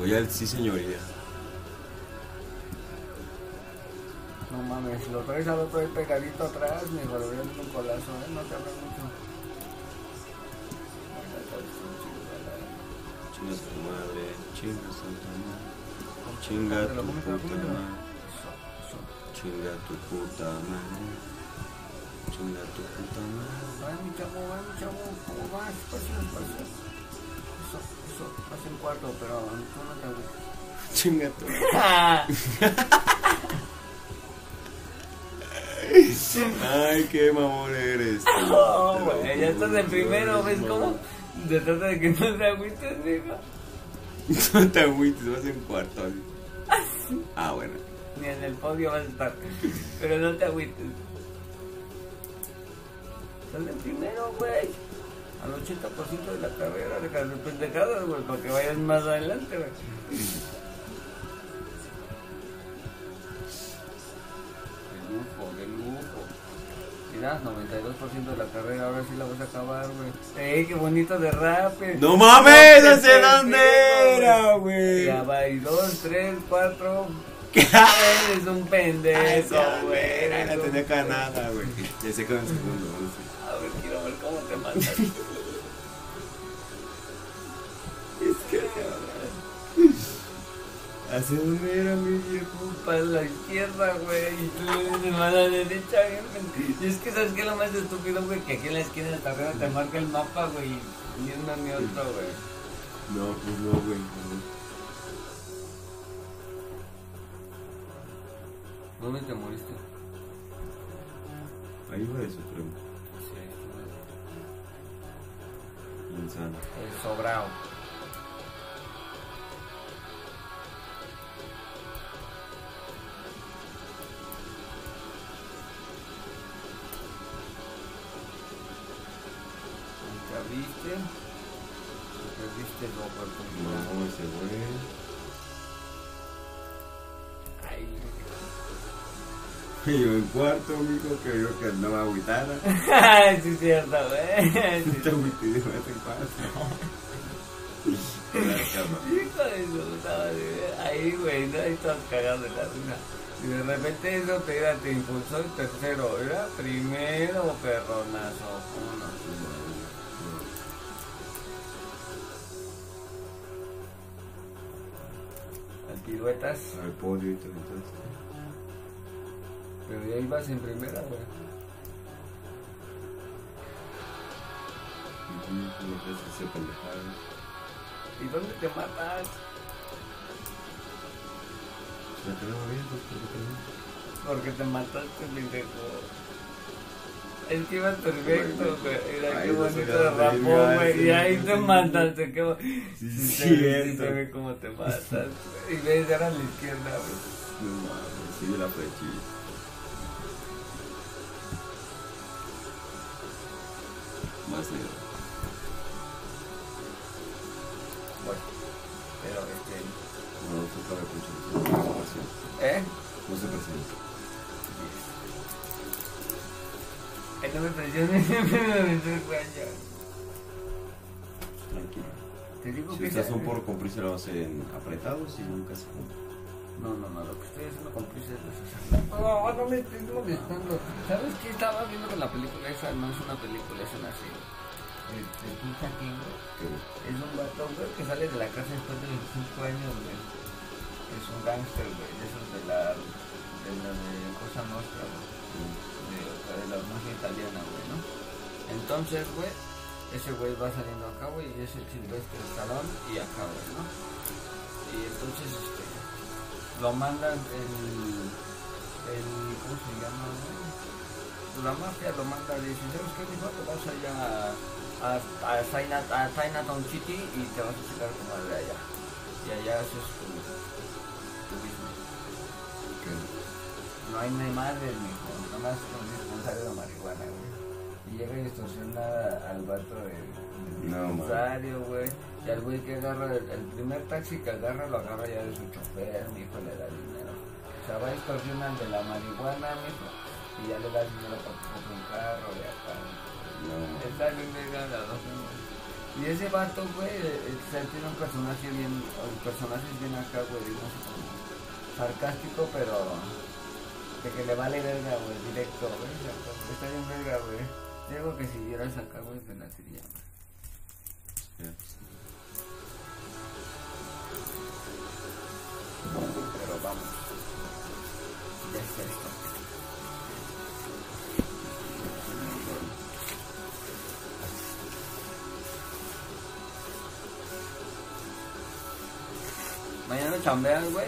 Voy al sí, señoría. No mames, lo traes al otro ahí pegadito atrás, me volvió un colazo, ¿eh? No te hables mucho. Chingas tu madre. Chingas tu madre. Chinga lo tu lo puta madre. Chinga tu puta madre. Chinga tu puta madre. Va mi chavo, va mi chavo, ¿cómo vas? Pasa. Eso, vas en cuarto, pero tú no te agüites. *laughs* Chinga tu Ay, qué mamón eres. *laughs* Lo güey, ya estás en primero, ¿ves cómo? Se trata de que no te agüites, mijo. *laughs* No te agüites, vas en cuarto. así. Ah, bueno. Ni en el podio vas a estar. Pero no te agüites. Estás en primero, güey. Al 80% de la carrera, de pendejadas, güey, para que vayas más adelante, güey. De lujo, de lujo. Mira, 92% de la carrera, ahora sí la vas a acabar, güey. ¡Ey, qué bonito derrape! ¡No mames! No, ¡No sé qué dónde era, güey! Ya va, y dos, tres, cuatro. *laughs* Eres un pendejo, güey. un tenía pendejo. ganada, güey. Ya se quedó en segundo. no cómo te mandas. *laughs* Es que. ¿Hacia dónde era mi viejo? Para la izquierda, güey. Y tú eres de mala derecha, güey. Y es que, ¿sabes qué es lo más estúpido, güey? Que aquí en la esquina de la carrera te marca el mapa, güey. Y ni uno ni otro, güey. No, pues no, güey. no. ¿Dónde te moriste? Ahí va de Supremo. El sobrao. ¿Te abriste? ¿Te abriste la oportunidad? No, ese güey. Yo en cuarto, mijo, que yo que andaba agüitada. Ay, *laughs* sí es cierto, güey. *laughs* Sí, Te agüité de vez en cama. *laughs* Hijo de su puta Ahí, güey, no ahí estás cagado de la risa. Y de repente eso te, era, te impulsó el tercero. Era primero, perronazo. Uno. Las piruetas. Al podio y todo entonces. Pero ya ibas en primera, güey. ¿Y dónde te matas? La tenemos bien, ¿por qué no? Porque te mataste, pendejo. Es que ibas perfecto, güey. Mira qué bonito bien, güey. sí, Y ahí sí, te sí. mataste, qué bo- Sí, Sí, sí, se ve, sí cómo te matas. Y ves, era a la izquierda, güey. No mames, sigue la flechita. Bueno, pero este. No, no se cabe mucho. No se presenta. ¿Eh? No se presenta. Ay, no me presiones, *laughs* siempre me cuello. Tranquilo. Te digo Si que. estás se- un poco con prisa, lo hacen apretados y nunca se juntan. No, no, no, lo que estoy haciendo con prisa es deshacerla. No, no me estoy molestando. ¿Sabes qué estaba viendo con la película esa? No es una película, es una serie. De, de Tulsa King, Es un vato, güey, que sale de la cárcel después de 25 años, güey. Es un gángster, güey, de esos de la, de la de Cosa Nostra, güey. De, de la mafia italiana, güey, ¿no? Entonces, güey, ese güey va saliendo acá, güey, y es el silvestre salón y acá, güey, ¿no? Y entonces, este, lo mandan el, el, ¿cómo se llama? La mafia lo manda y dice, ¿sabes qué, mijo? Te vas allá a, a, a, Chinatown, City y te vas a sacar tu madre allá. Y allá haces tu, tu business. que- No hay ni madre, mijo, nomás con dispensario de marihuana, güey. Y llega y extorsiona al vato del No, dispensario, güey. Y al güey que agarra, el, el primer taxi que agarra, lo agarra ya de su chofer, mijo, le da dinero. O sea, va a extorsionar de la marihuana, mijo, y ya le da dinero para compre un carro de acá. No, Está bien verga la dos. Y ese vato, güey, eh, eh, o sea, tiene un personaje bien, el personaje es bien acá, güey, cómo, sarcástico, pero de que le vale verga, güey, directo, güey, está bien verga, güey. Digo que si vieras acá, güey, te la Mañana chambeas, güey.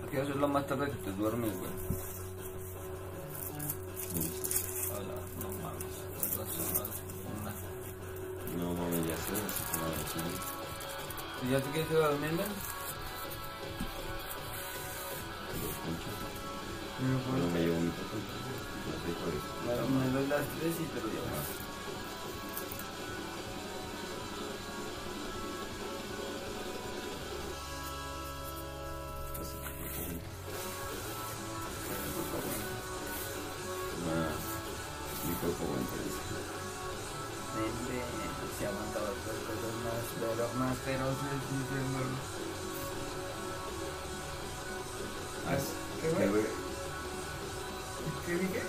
Porque eso es lo más tarde que te duermes, güey. Hola, no mames. Una. No mames, ya sé, nada, sí. ¿Y ya te quieres ir a dormir, güey? Bueno, me llevo mi. No es. Claro, me doy las tres y te lo llevo. Así que, por favor. Más. Mi cuerpo aguanta eso. Vente, se aguantaba las cosas más, pero más feroces, ¿Qué? ¿Qué dije?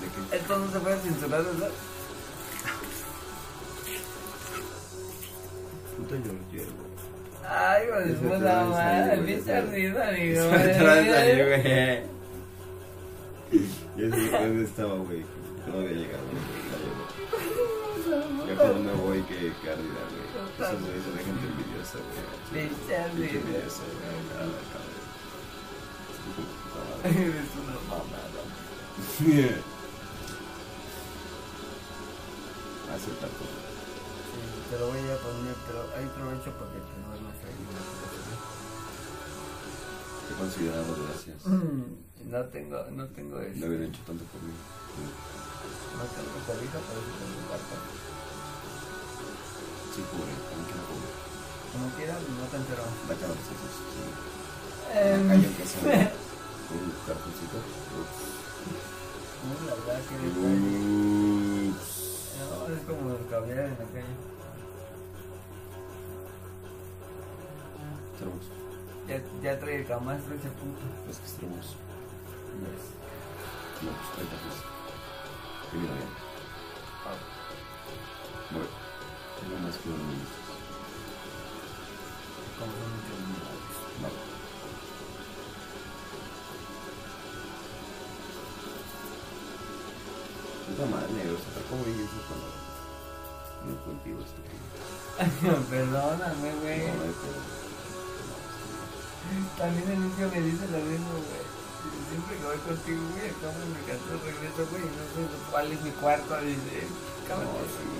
¿De qué? Esto no se puede censurar, ¿verdad? Ay, *laughs* güey, *laughs* Ese después te la va a madre, salir, pinche risa, amigo. Güey. Ya sé dónde estaba, güey. No había llegado, güey. *laughs* Ya cuando me voy, que, ardida, güey. Eso me hizo de gente envidiosa, güey. Pinche risa. envidiosa, güey. Puta. Eres una mamada. Tengo, no tengo eso. No habían hecho tanto por mí. No tengo cobija, pero sí tengo carta. Sí, pobre. Como que no pobre. Como quieras, no te entero. La cara de esos, sí. La calle que sea *laughs* un cartoncito. No, la verdad que. No, es como el caviar en la calle. Ya, ya trae el camastro ese puto. Es que es No, pues 30 pesos. Que viene bien. Bueno, tengo más que un minuto. Vale. Puta madre, negro, sacar como eso cuando no cultivo esto. Perdóname, güey. No, no pedo. También el niño me dice lo mismo, güey. Siempre que voy contigo, güey, acabo en mi casa, regreso, güey, y no sé cuál es mi cuarto. Dice, No, sí,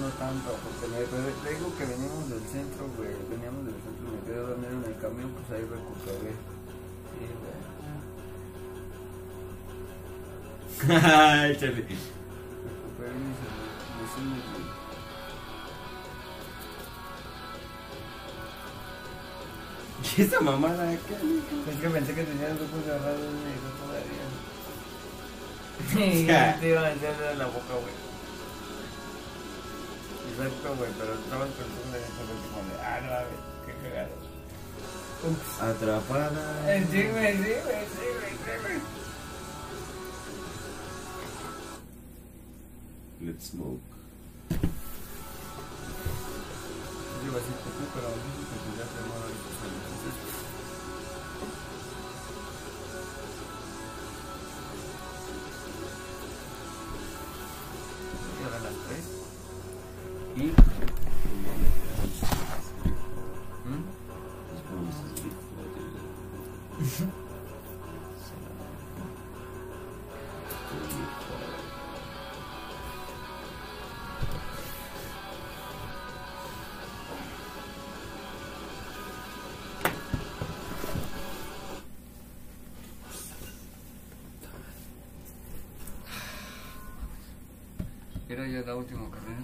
no tanto, porque me, te digo que veníamos del centro, güey. Veníamos del centro, me quedé a dormir en el camión, pues ahí recuperé. Sí, güey. *laughs* Recuperé vecinos, güey. ¿Y esa mamada acá? Es que pensé que tenía los ojos cerrados y dijo todavía. Sí, *laughs* te iba a meter en la boca, güey. Exacto, güey, pero estabas pensando en eso, como de, ah, no, güey, qué cagado. Ups. Atrapada. Eh, Sí, güey, sí, güey, sí, güey, sí, güey. Let's smoke. Iba a decir que pero que pues ya te muero ahorita, entonces. Era ya la última carrera.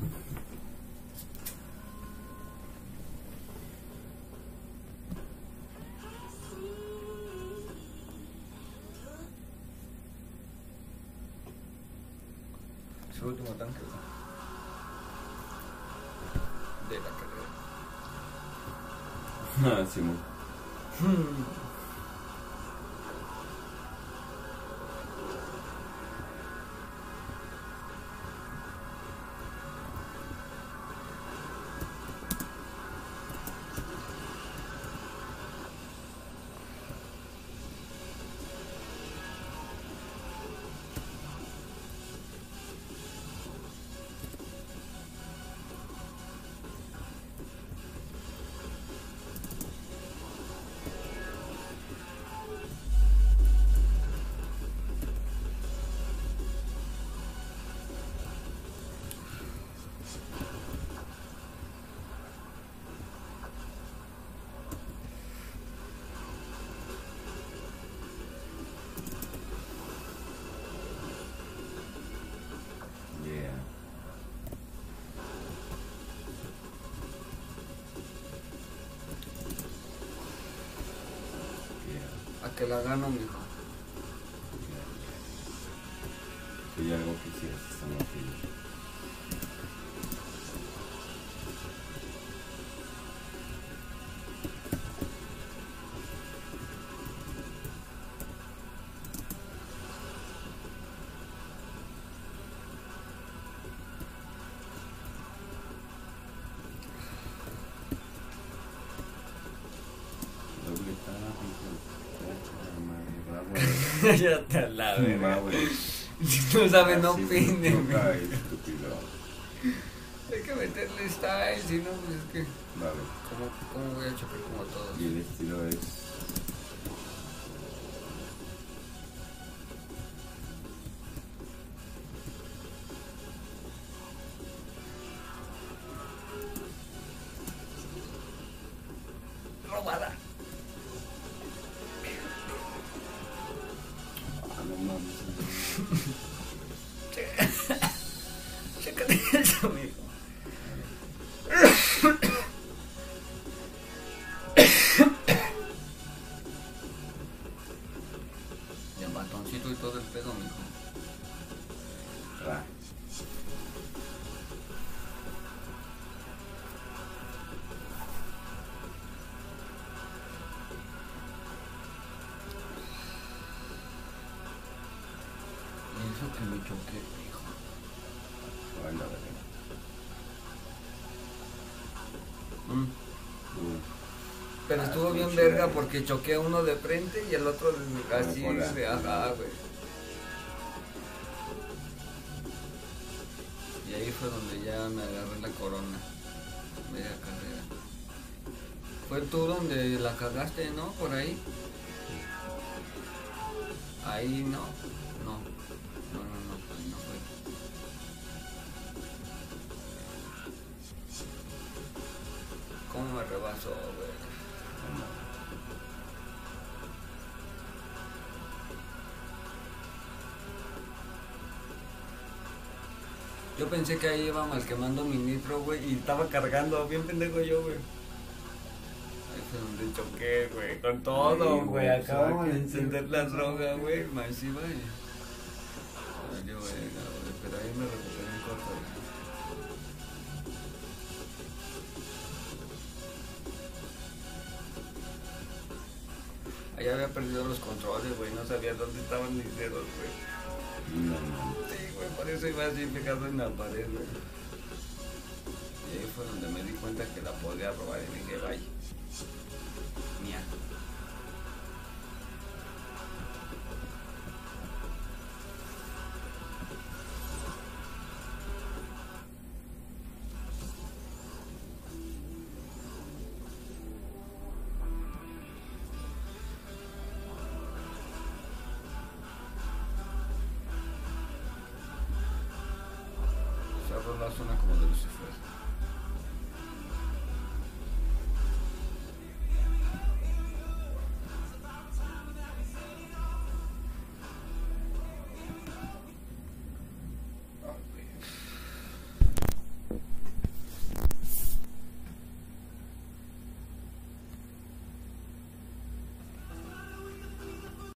Su último tanque. De la carrera. Ah, Simón. Que la gano, mijo. Güey. *laughs* ya te la. Si *laughs* no sabe, no Así opine, güey. Hay que meterle style, si no, pues es que. Va, güey. ¿Cómo, cómo voy a chocar como todos? Y el estilo es. Verga porque choqué a uno de frente y el otro así, de ajá, güey. Y ahí fue donde ya me agarré la corona. Media carrera. Fue tú donde la cagaste, ¿no? Por ahí. Ahí. No. Pensé que ahí iba mal quemando mi nitro, güey, y estaba cargando, bien pendejo yo, güey. Donde choqué, güey, con todo, güey. Acabamos de encender la droga, güey, masiva y... Valió verga, güey, pero ahí me recuperé en corto, güey. Ahí había perdido los controles, güey, no sabía dónde estaban mis dedos, eso iba así pegado en la pared, güey. Y ahí fue donde me di cuenta que la podía robar y dije, vaya.